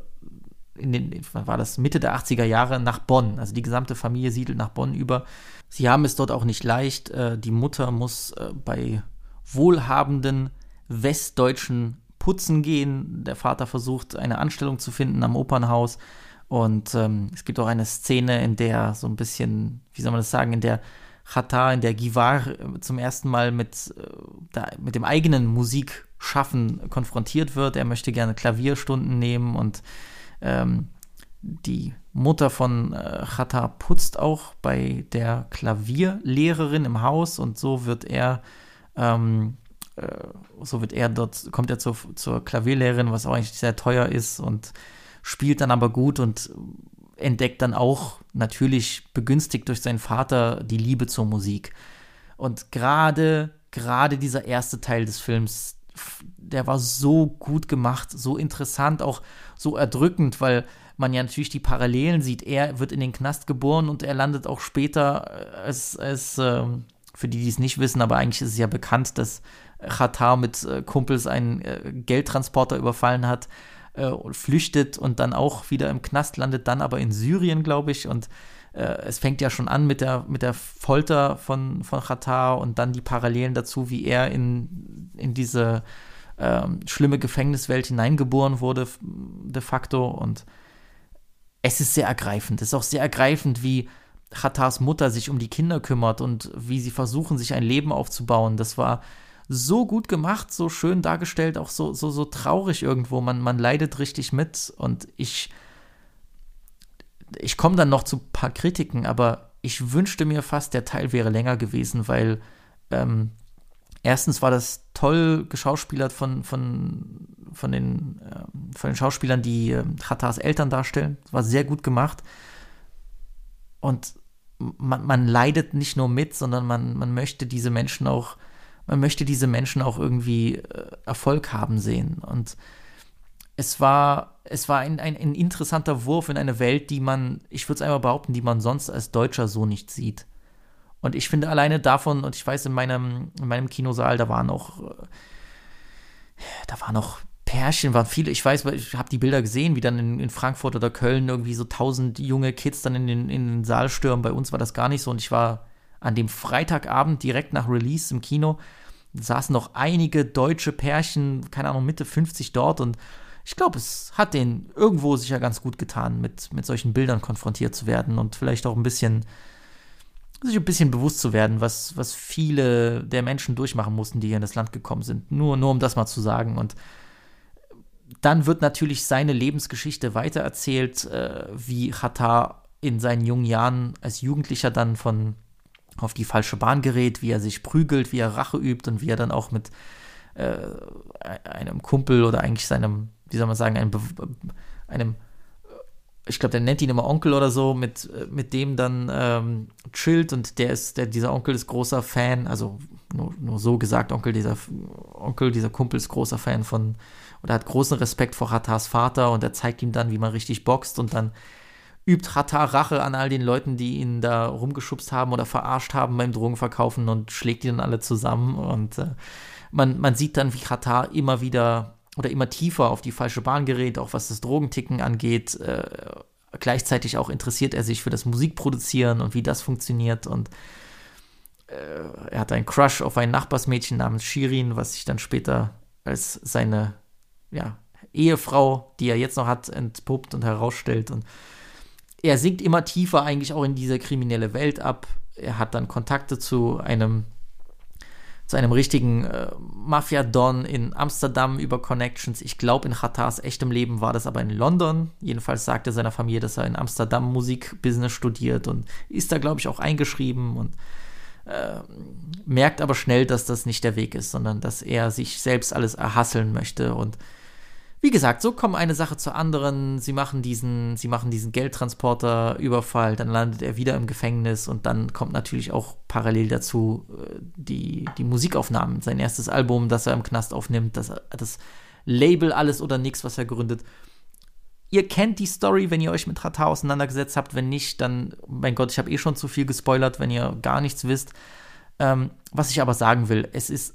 in den, war das, Mitte der 80er Jahre nach Bonn. Also die gesamte Familie siedelt nach Bonn über. Sie haben es dort auch nicht leicht. Äh, die Mutter muss äh, bei wohlhabenden Westdeutschen putzen gehen. Der Vater versucht, eine Anstellung zu finden am Opernhaus. Und ähm, es gibt auch eine Szene, in der so ein bisschen, wie soll man das sagen, in der Chata, in der Givar äh, zum ersten Mal mit, äh, mit dem eigenen Musikschaffen konfrontiert wird. Er möchte gerne Klavierstunden nehmen und ähm, die Mutter von äh, Chata putzt auch bei der Klavierlehrerin im Haus und so wird er ähm, äh, so wird er dort, kommt er zur, zur Klavierlehrerin, was auch eigentlich sehr teuer ist und spielt dann aber gut und entdeckt dann auch natürlich begünstigt durch seinen Vater die Liebe zur Musik. Und gerade, gerade dieser erste Teil des Films, der war so gut gemacht, so interessant, auch so erdrückend, weil man ja natürlich die Parallelen sieht. Er wird in den Knast geboren und er landet auch später als, als äh, für die, die es nicht wissen, aber eigentlich ist es ja bekannt, dass Qatar mit äh, Kumpels einen äh, Geldtransporter überfallen hat, äh, flüchtet und dann auch wieder im Knast landet, dann aber in Syrien, glaube ich. Und äh, es fängt ja schon an mit der, mit der Folter von, von Qatar und dann die Parallelen dazu, wie er in, in diese ähm, schlimme Gefängniswelt hineingeboren wurde, de facto. Und es ist sehr ergreifend. Es ist auch sehr ergreifend, wie Khatars Mutter sich um die Kinder kümmert und wie sie versuchen, sich ein Leben aufzubauen. Das war so gut gemacht, so schön dargestellt, auch so, so, so traurig irgendwo. Man, man leidet richtig mit und ich, ich komme dann noch zu ein paar Kritiken, aber ich wünschte mir fast, der Teil wäre länger gewesen, weil ähm, erstens war das toll geschauspielert von, von, von, den, äh, von den Schauspielern, die äh, Khatars Eltern darstellen. War sehr gut gemacht. Und man, man leidet nicht nur mit, sondern man, man möchte diese Menschen auch man möchte diese Menschen auch irgendwie äh, Erfolg haben sehen. Und es war, es war ein, ein, ein interessanter Wurf in eine Welt, die man, ich würde es einmal behaupten, die man sonst als Deutscher so nicht sieht. Und ich finde alleine davon, und ich weiß, in meinem, in meinem Kinosaal, da waren noch, äh, da waren noch Pärchen, waren viele, ich weiß, ich habe die Bilder gesehen, wie dann in, in, Frankfurt oder Köln irgendwie so tausend junge Kids dann in den, in den Saal stürmen. Bei uns war das gar nicht so und ich war an dem Freitagabend direkt nach Release im Kino saßen noch einige deutsche Pärchen, keine Ahnung, Mitte 50 dort und ich glaube, es hat denen irgendwo sicher ganz gut getan, mit, mit solchen Bildern konfrontiert zu werden und vielleicht auch ein bisschen, sich ein bisschen bewusst zu werden, was, was viele der Menschen durchmachen mussten, die hier in das Land gekommen sind. Nur, nur um das mal zu sagen. Und dann wird natürlich seine Lebensgeschichte weitererzählt, äh, wie Chata in seinen jungen Jahren als Jugendlicher dann von auf die falsche Bahn gerät, wie er sich prügelt, wie er Rache übt und wie er dann auch mit äh, einem Kumpel oder eigentlich seinem, wie soll man sagen, einem, einem ich glaube, der nennt ihn immer Onkel oder so, mit, mit dem dann ähm, chillt und der ist, der, dieser Onkel ist großer Fan, also nur, nur so gesagt, Onkel, dieser Onkel, dieser Kumpel ist großer Fan von, oder hat großen Respekt vor Hatas Vater und er zeigt ihm dann, wie man richtig boxt und dann übt Hatar Rache an all den Leuten, die ihn da rumgeschubst haben oder verarscht haben beim Drogenverkaufen und schlägt die dann alle zusammen. Und äh, man, man sieht dann, wie Hatar immer wieder oder immer tiefer auf die falsche Bahn gerät, auch was das Drogenticken angeht. Äh, gleichzeitig auch interessiert er sich für das Musikproduzieren und wie das funktioniert. Und äh, er hat einen Crush auf ein Nachbarsmädchen namens Shirin, was sich dann später als seine ja, Ehefrau, die er jetzt noch hat, entpuppt und herausstellt. Und er sinkt immer tiefer eigentlich auch in diese kriminelle Welt ab. Er hat dann Kontakte zu einem zu einem richtigen äh, Mafia-Don in Amsterdam über Connections. Ich glaube, in Khatars echtem Leben war das aber in London. Jedenfalls sagte seiner Familie, dass er in Amsterdam Musikbusiness studiert und ist da, glaube ich, auch eingeschrieben und äh, merkt aber schnell, dass das nicht der Weg ist, sondern dass er sich selbst alles erhasseln möchte und wie gesagt, so kommen eine Sache zur anderen. Sie machen diesen, sie machen diesen Geldtransporter-Überfall, dann landet er wieder im Gefängnis und dann kommt natürlich auch parallel dazu äh, die, die Musikaufnahmen. Sein erstes Album, das er im Knast aufnimmt, das, das Label Alles oder Nix, was er gründet. Ihr kennt die Story, wenn ihr euch mit Rata auseinandergesetzt habt. Wenn nicht, dann, mein Gott, ich habe eh schon zu viel gespoilert, wenn ihr gar nichts wisst. Ähm, was ich aber sagen will, es ist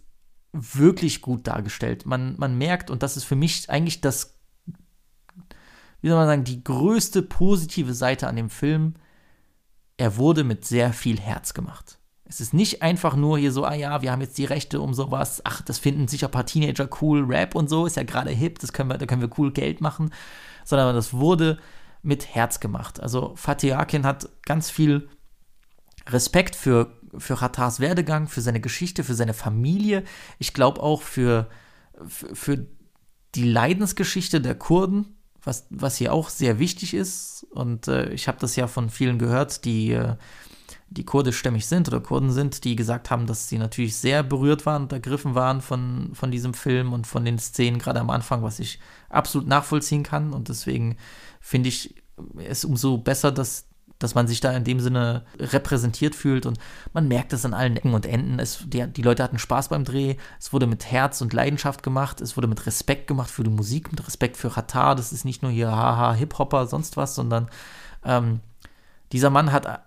wirklich gut dargestellt. Man, man merkt, und das ist für mich eigentlich das, wie soll man sagen, die größte positive Seite an dem Film, er wurde mit sehr viel Herz gemacht. Es ist nicht einfach nur hier so, ah ja, wir haben jetzt die Rechte um sowas, ach, das finden sicher ein paar Teenager cool, Rap und so, ist ja gerade hip, das können wir, da können wir cool Geld machen, sondern das wurde mit Herz gemacht. Also Fatih Akin hat ganz viel Respekt für für Ratars Werdegang, für seine Geschichte, für seine Familie. Ich glaube auch für, für, die Leidensgeschichte der Kurden, was, was hier auch sehr wichtig ist. Und äh, ich habe das ja von vielen gehört, die, äh, die kurdischstämmig sind oder Kurden sind, die gesagt haben, dass sie natürlich sehr berührt waren und ergriffen waren von, von diesem Film und von den Szenen, gerade am Anfang, was ich absolut nachvollziehen kann. Und deswegen finde ich es umso besser, dass dass man sich da in dem Sinne repräsentiert fühlt und man merkt es an allen Ecken und Enden. Es, die, die Leute hatten Spaß beim Dreh, es wurde mit Herz und Leidenschaft gemacht, es wurde mit Respekt gemacht für die Musik, mit Respekt für Qatar. Das ist nicht nur hier haha Hip-Hopper, sonst was, sondern ähm, dieser Mann hat,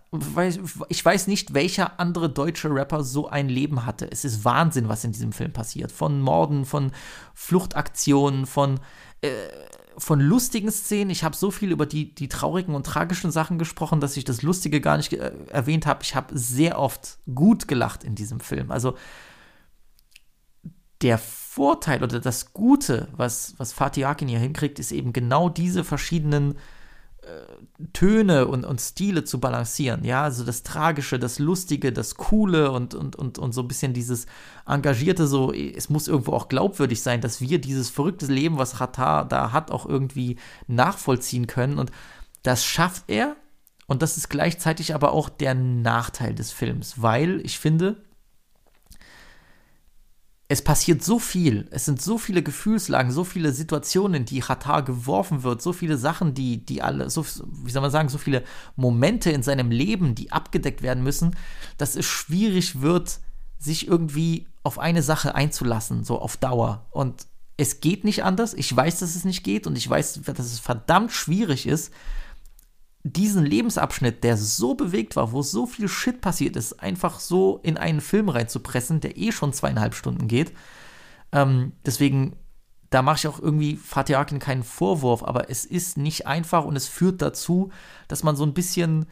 ich weiß nicht, welcher andere deutsche Rapper so ein Leben hatte. Es ist Wahnsinn, was in diesem Film passiert. Von Morden, von Fluchtaktionen, von äh, von lustigen Szenen. Ich habe so viel über die, die traurigen und tragischen Sachen gesprochen, dass ich das Lustige gar nicht äh, erwähnt habe. Ich habe sehr oft gut gelacht in diesem Film. Also der Vorteil oder das Gute, was, was Fatih Akin hier hinkriegt, ist eben genau diese verschiedenen Töne und, und Stile zu balancieren. Ja, also das Tragische, das Lustige, das Coole und, und, und, und so ein bisschen dieses Engagierte, so, es muss irgendwo auch glaubwürdig sein, dass wir dieses verrückte Leben, was Ratar da hat, auch irgendwie nachvollziehen können. Und das schafft er. Und das ist gleichzeitig aber auch der Nachteil des Films, weil ich finde, es passiert so viel, es sind so viele Gefühlslagen, so viele Situationen, die Hatar geworfen wird, so viele Sachen, die, die alle, so, wie soll man sagen, so viele Momente in seinem Leben, die abgedeckt werden müssen, dass es schwierig wird, sich irgendwie auf eine Sache einzulassen, so auf Dauer. Und es geht nicht anders. Ich weiß, dass es nicht geht und ich weiß, dass es verdammt schwierig ist, diesen Lebensabschnitt, der so bewegt war, wo so viel Shit passiert ist, einfach so in einen Film reinzupressen, der eh schon zweieinhalb Stunden geht. Ähm, deswegen, da mache ich auch irgendwie Fatih Akin keinen Vorwurf, aber es ist nicht einfach und es führt dazu, dass man so ein bisschen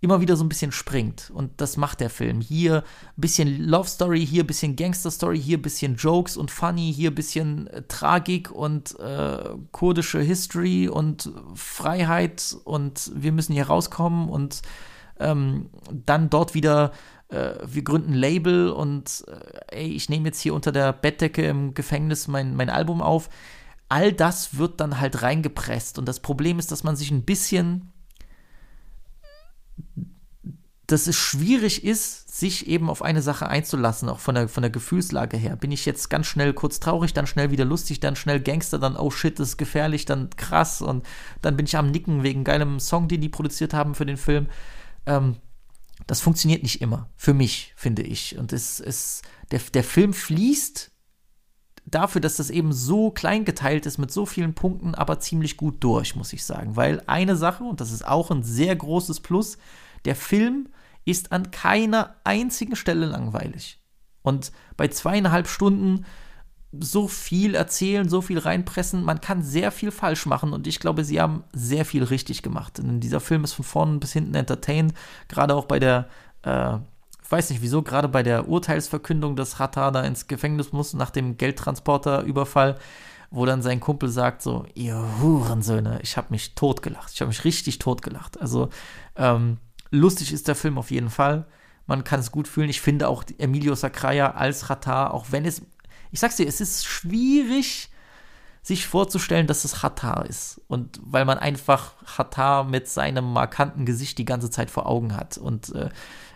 immer wieder so ein bisschen springt. Und das macht der Film. Hier ein bisschen Love Story, hier ein bisschen Gangster Story, hier ein bisschen Jokes und Funny, hier ein bisschen äh, Tragik und äh, kurdische History und Freiheit und wir müssen hier rauskommen und ähm, dann dort wieder äh, wir gründen ein Label und äh, ey, ich nehme jetzt hier unter der Bettdecke im Gefängnis mein, mein Album auf. All das wird dann halt reingepresst. Und das Problem ist, dass man sich ein bisschen dass es schwierig ist, sich eben auf eine Sache einzulassen, auch von der, von der Gefühlslage her. Bin ich jetzt ganz schnell kurz traurig, dann schnell wieder lustig, dann schnell Gangster, dann oh shit, das ist gefährlich, dann krass und dann bin ich am Nicken wegen geilem Song, den die produziert haben für den Film. Ähm, das funktioniert nicht immer, für mich, finde ich. Und es, es, der, der Film fließt dafür, dass das eben so klein geteilt ist mit so vielen Punkten, aber ziemlich gut durch, muss ich sagen. Weil eine Sache, und das ist auch ein sehr großes Plus, der Film ist an keiner einzigen Stelle langweilig. Und bei zweieinhalb Stunden so viel erzählen, so viel reinpressen, man kann sehr viel falsch machen und ich glaube, sie haben sehr viel richtig gemacht. Denn dieser Film ist von vorne bis hinten entertained, gerade auch bei der, äh, weiß nicht wieso, gerade bei der Urteilsverkündung, dass Hatta da ins Gefängnis muss nach dem Geldtransporterüberfall, wo dann sein Kumpel sagt so, ihr Hurensöhne, ich habe mich totgelacht, ich habe mich richtig totgelacht. Also ähm, Lustig ist der Film auf jeden Fall. Man kann es gut fühlen. Ich finde auch Emilio Sacraia als Ratar, auch wenn es, ich sag's dir, es ist schwierig, sich vorzustellen, dass es Hatar ist. Und weil man einfach Hatar mit seinem markanten Gesicht die ganze Zeit vor Augen hat. Und äh,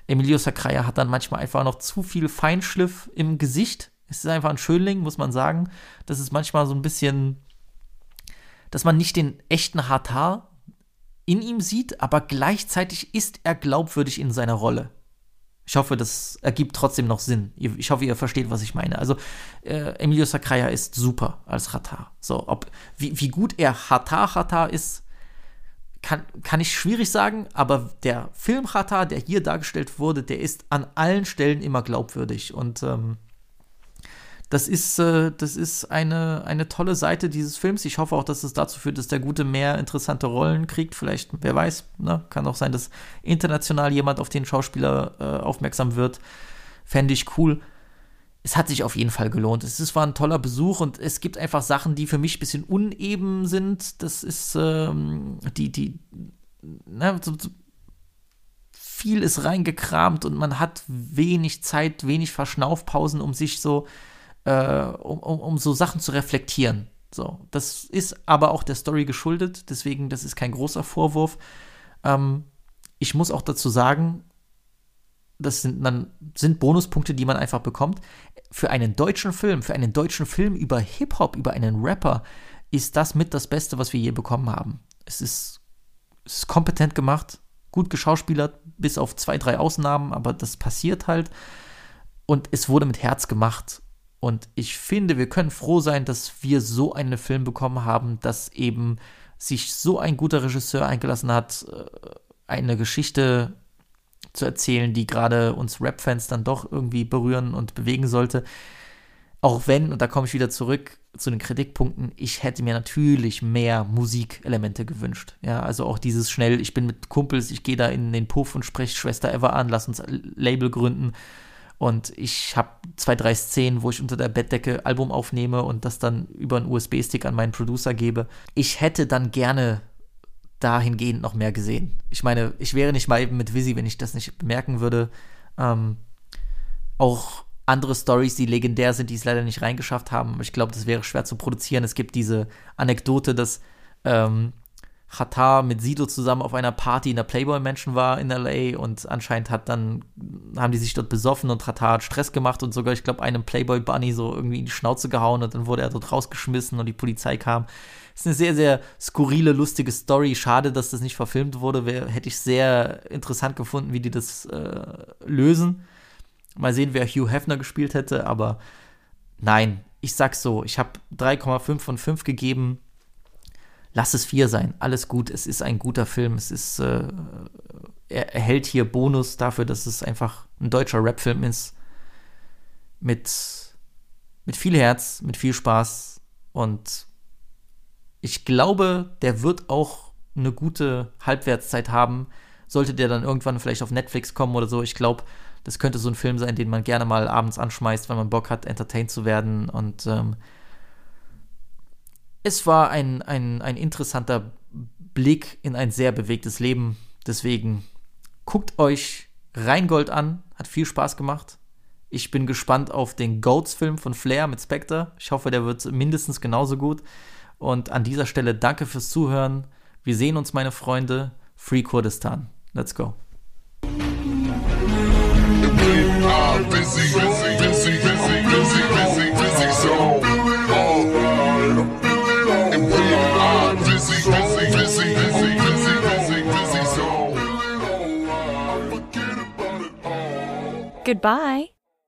Emilio Sacraia hat dann manchmal einfach noch zu viel Feinschliff im Gesicht. Es ist einfach ein Schönling, muss man sagen. Das ist manchmal so ein bisschen dass man nicht den echten Hatar in ihm sieht, aber gleichzeitig ist er glaubwürdig in seiner Rolle. Ich hoffe, das ergibt trotzdem noch Sinn. Ich hoffe, ihr versteht, was ich meine. Also, äh, Emilio Sacraia ist super als Hatar. So, ob, wie, wie gut er Hatar Hatar ist, kann, kann ich schwierig sagen, aber der Film Hatar, der hier dargestellt wurde, der ist an allen Stellen immer glaubwürdig. Und ähm, das ist, äh, das ist eine, eine tolle Seite dieses Films. Ich hoffe auch, dass es dazu führt, dass der Gute mehr interessante Rollen kriegt. Vielleicht, wer weiß, ne? kann auch sein, dass international jemand auf den Schauspieler äh, aufmerksam wird. Fände ich cool. Es hat sich auf jeden Fall gelohnt. Es ist, war ein toller Besuch und es gibt einfach Sachen, die für mich ein bisschen uneben sind. Das ist ähm, die, die, ne, so, so viel ist reingekramt und man hat wenig Zeit, wenig Verschnaufpausen, um sich so äh, um, um, um so Sachen zu reflektieren. So, das ist aber auch der Story geschuldet, deswegen, das ist kein großer Vorwurf. Ähm, ich muss auch dazu sagen, das sind dann sind Bonuspunkte, die man einfach bekommt. Für einen deutschen Film, für einen deutschen Film über Hip-Hop, über einen Rapper, ist das mit das Beste, was wir je bekommen haben. Es ist, es ist kompetent gemacht, gut geschauspielert, bis auf zwei, drei Ausnahmen, aber das passiert halt. Und es wurde mit Herz gemacht. Und ich finde, wir können froh sein, dass wir so einen Film bekommen haben, dass eben sich so ein guter Regisseur eingelassen hat, äh, eine Geschichte zu erzählen, die gerade uns Rap-Fans dann doch irgendwie berühren und bewegen sollte. Auch wenn, und da komme ich wieder zurück zu den Kritikpunkten, ich hätte mir natürlich mehr Musikelemente gewünscht. Ja, also auch dieses schnell, ich bin mit Kumpels, ich gehe da in den Puff und spreche Schwester Ever an, lass uns Label gründen und ich habe zwei, drei Szenen, wo ich unter der Bettdecke Album aufnehme und das dann über einen USB-Stick an meinen Producer gebe. Ich hätte dann gerne dahingehend noch mehr gesehen. Ich meine, ich wäre nicht mal eben mit Visi, wenn ich das nicht bemerken würde. Ähm, auch andere Stories, die legendär sind, die es leider nicht reingeschafft haben. Ich glaube, das wäre schwer zu produzieren. Es gibt diese Anekdote, dass ähm, Hatar mit Sido zusammen auf einer Party in der Playboy-Mansion war in LA und anscheinend hat dann, haben die sich dort besoffen und Hatar hat Stress gemagemacht und sogar, ich glaube, einem Playboy-Bunny so irgendwie in die Schnauze gehauen und dann wurde er dort rausgeschmissen und die Polizei kam. Ist eine sehr, sehr skurrile, lustige Story. Schade, dass das nicht verfilmt wurde. Wär, hätte ich sehr interessant gefunden, wie die das äh, lösen. Mal sehen, wer Hugh Hefner gespielt hätte, aber nein, ich sag's so, ich habe 3,5 von 5 gegeben lass es vier sein, alles gut, es ist ein guter Film, es ist, äh, er erhält hier Bonus dafür, dass es einfach ein deutscher Rap-Film ist, mit, mit viel Herz, mit viel Spaß. Und ich glaube, der wird auch eine gute Halbwertszeit haben, sollte der dann irgendwann vielleicht auf Netflix kommen oder so. Ich glaube, das könnte so ein Film sein, den man gerne mal abends anschmeißt, wenn man Bock hat, entertained zu werden. Und ähm, es war ein, ein, ein interessanter Blick in ein sehr bewegtes Leben. Deswegen guckt euch Rheingold an, hat viel Spaß gemacht. Ich bin gespannt auf den Goats-Film von Flair mit Spectre. Ich hoffe, der wird mindestens genauso gut. Und an dieser Stelle danke fürs Zuhören. Wir sehen uns, meine Freunde. Free Kurdistan. Let's go. Goodbye.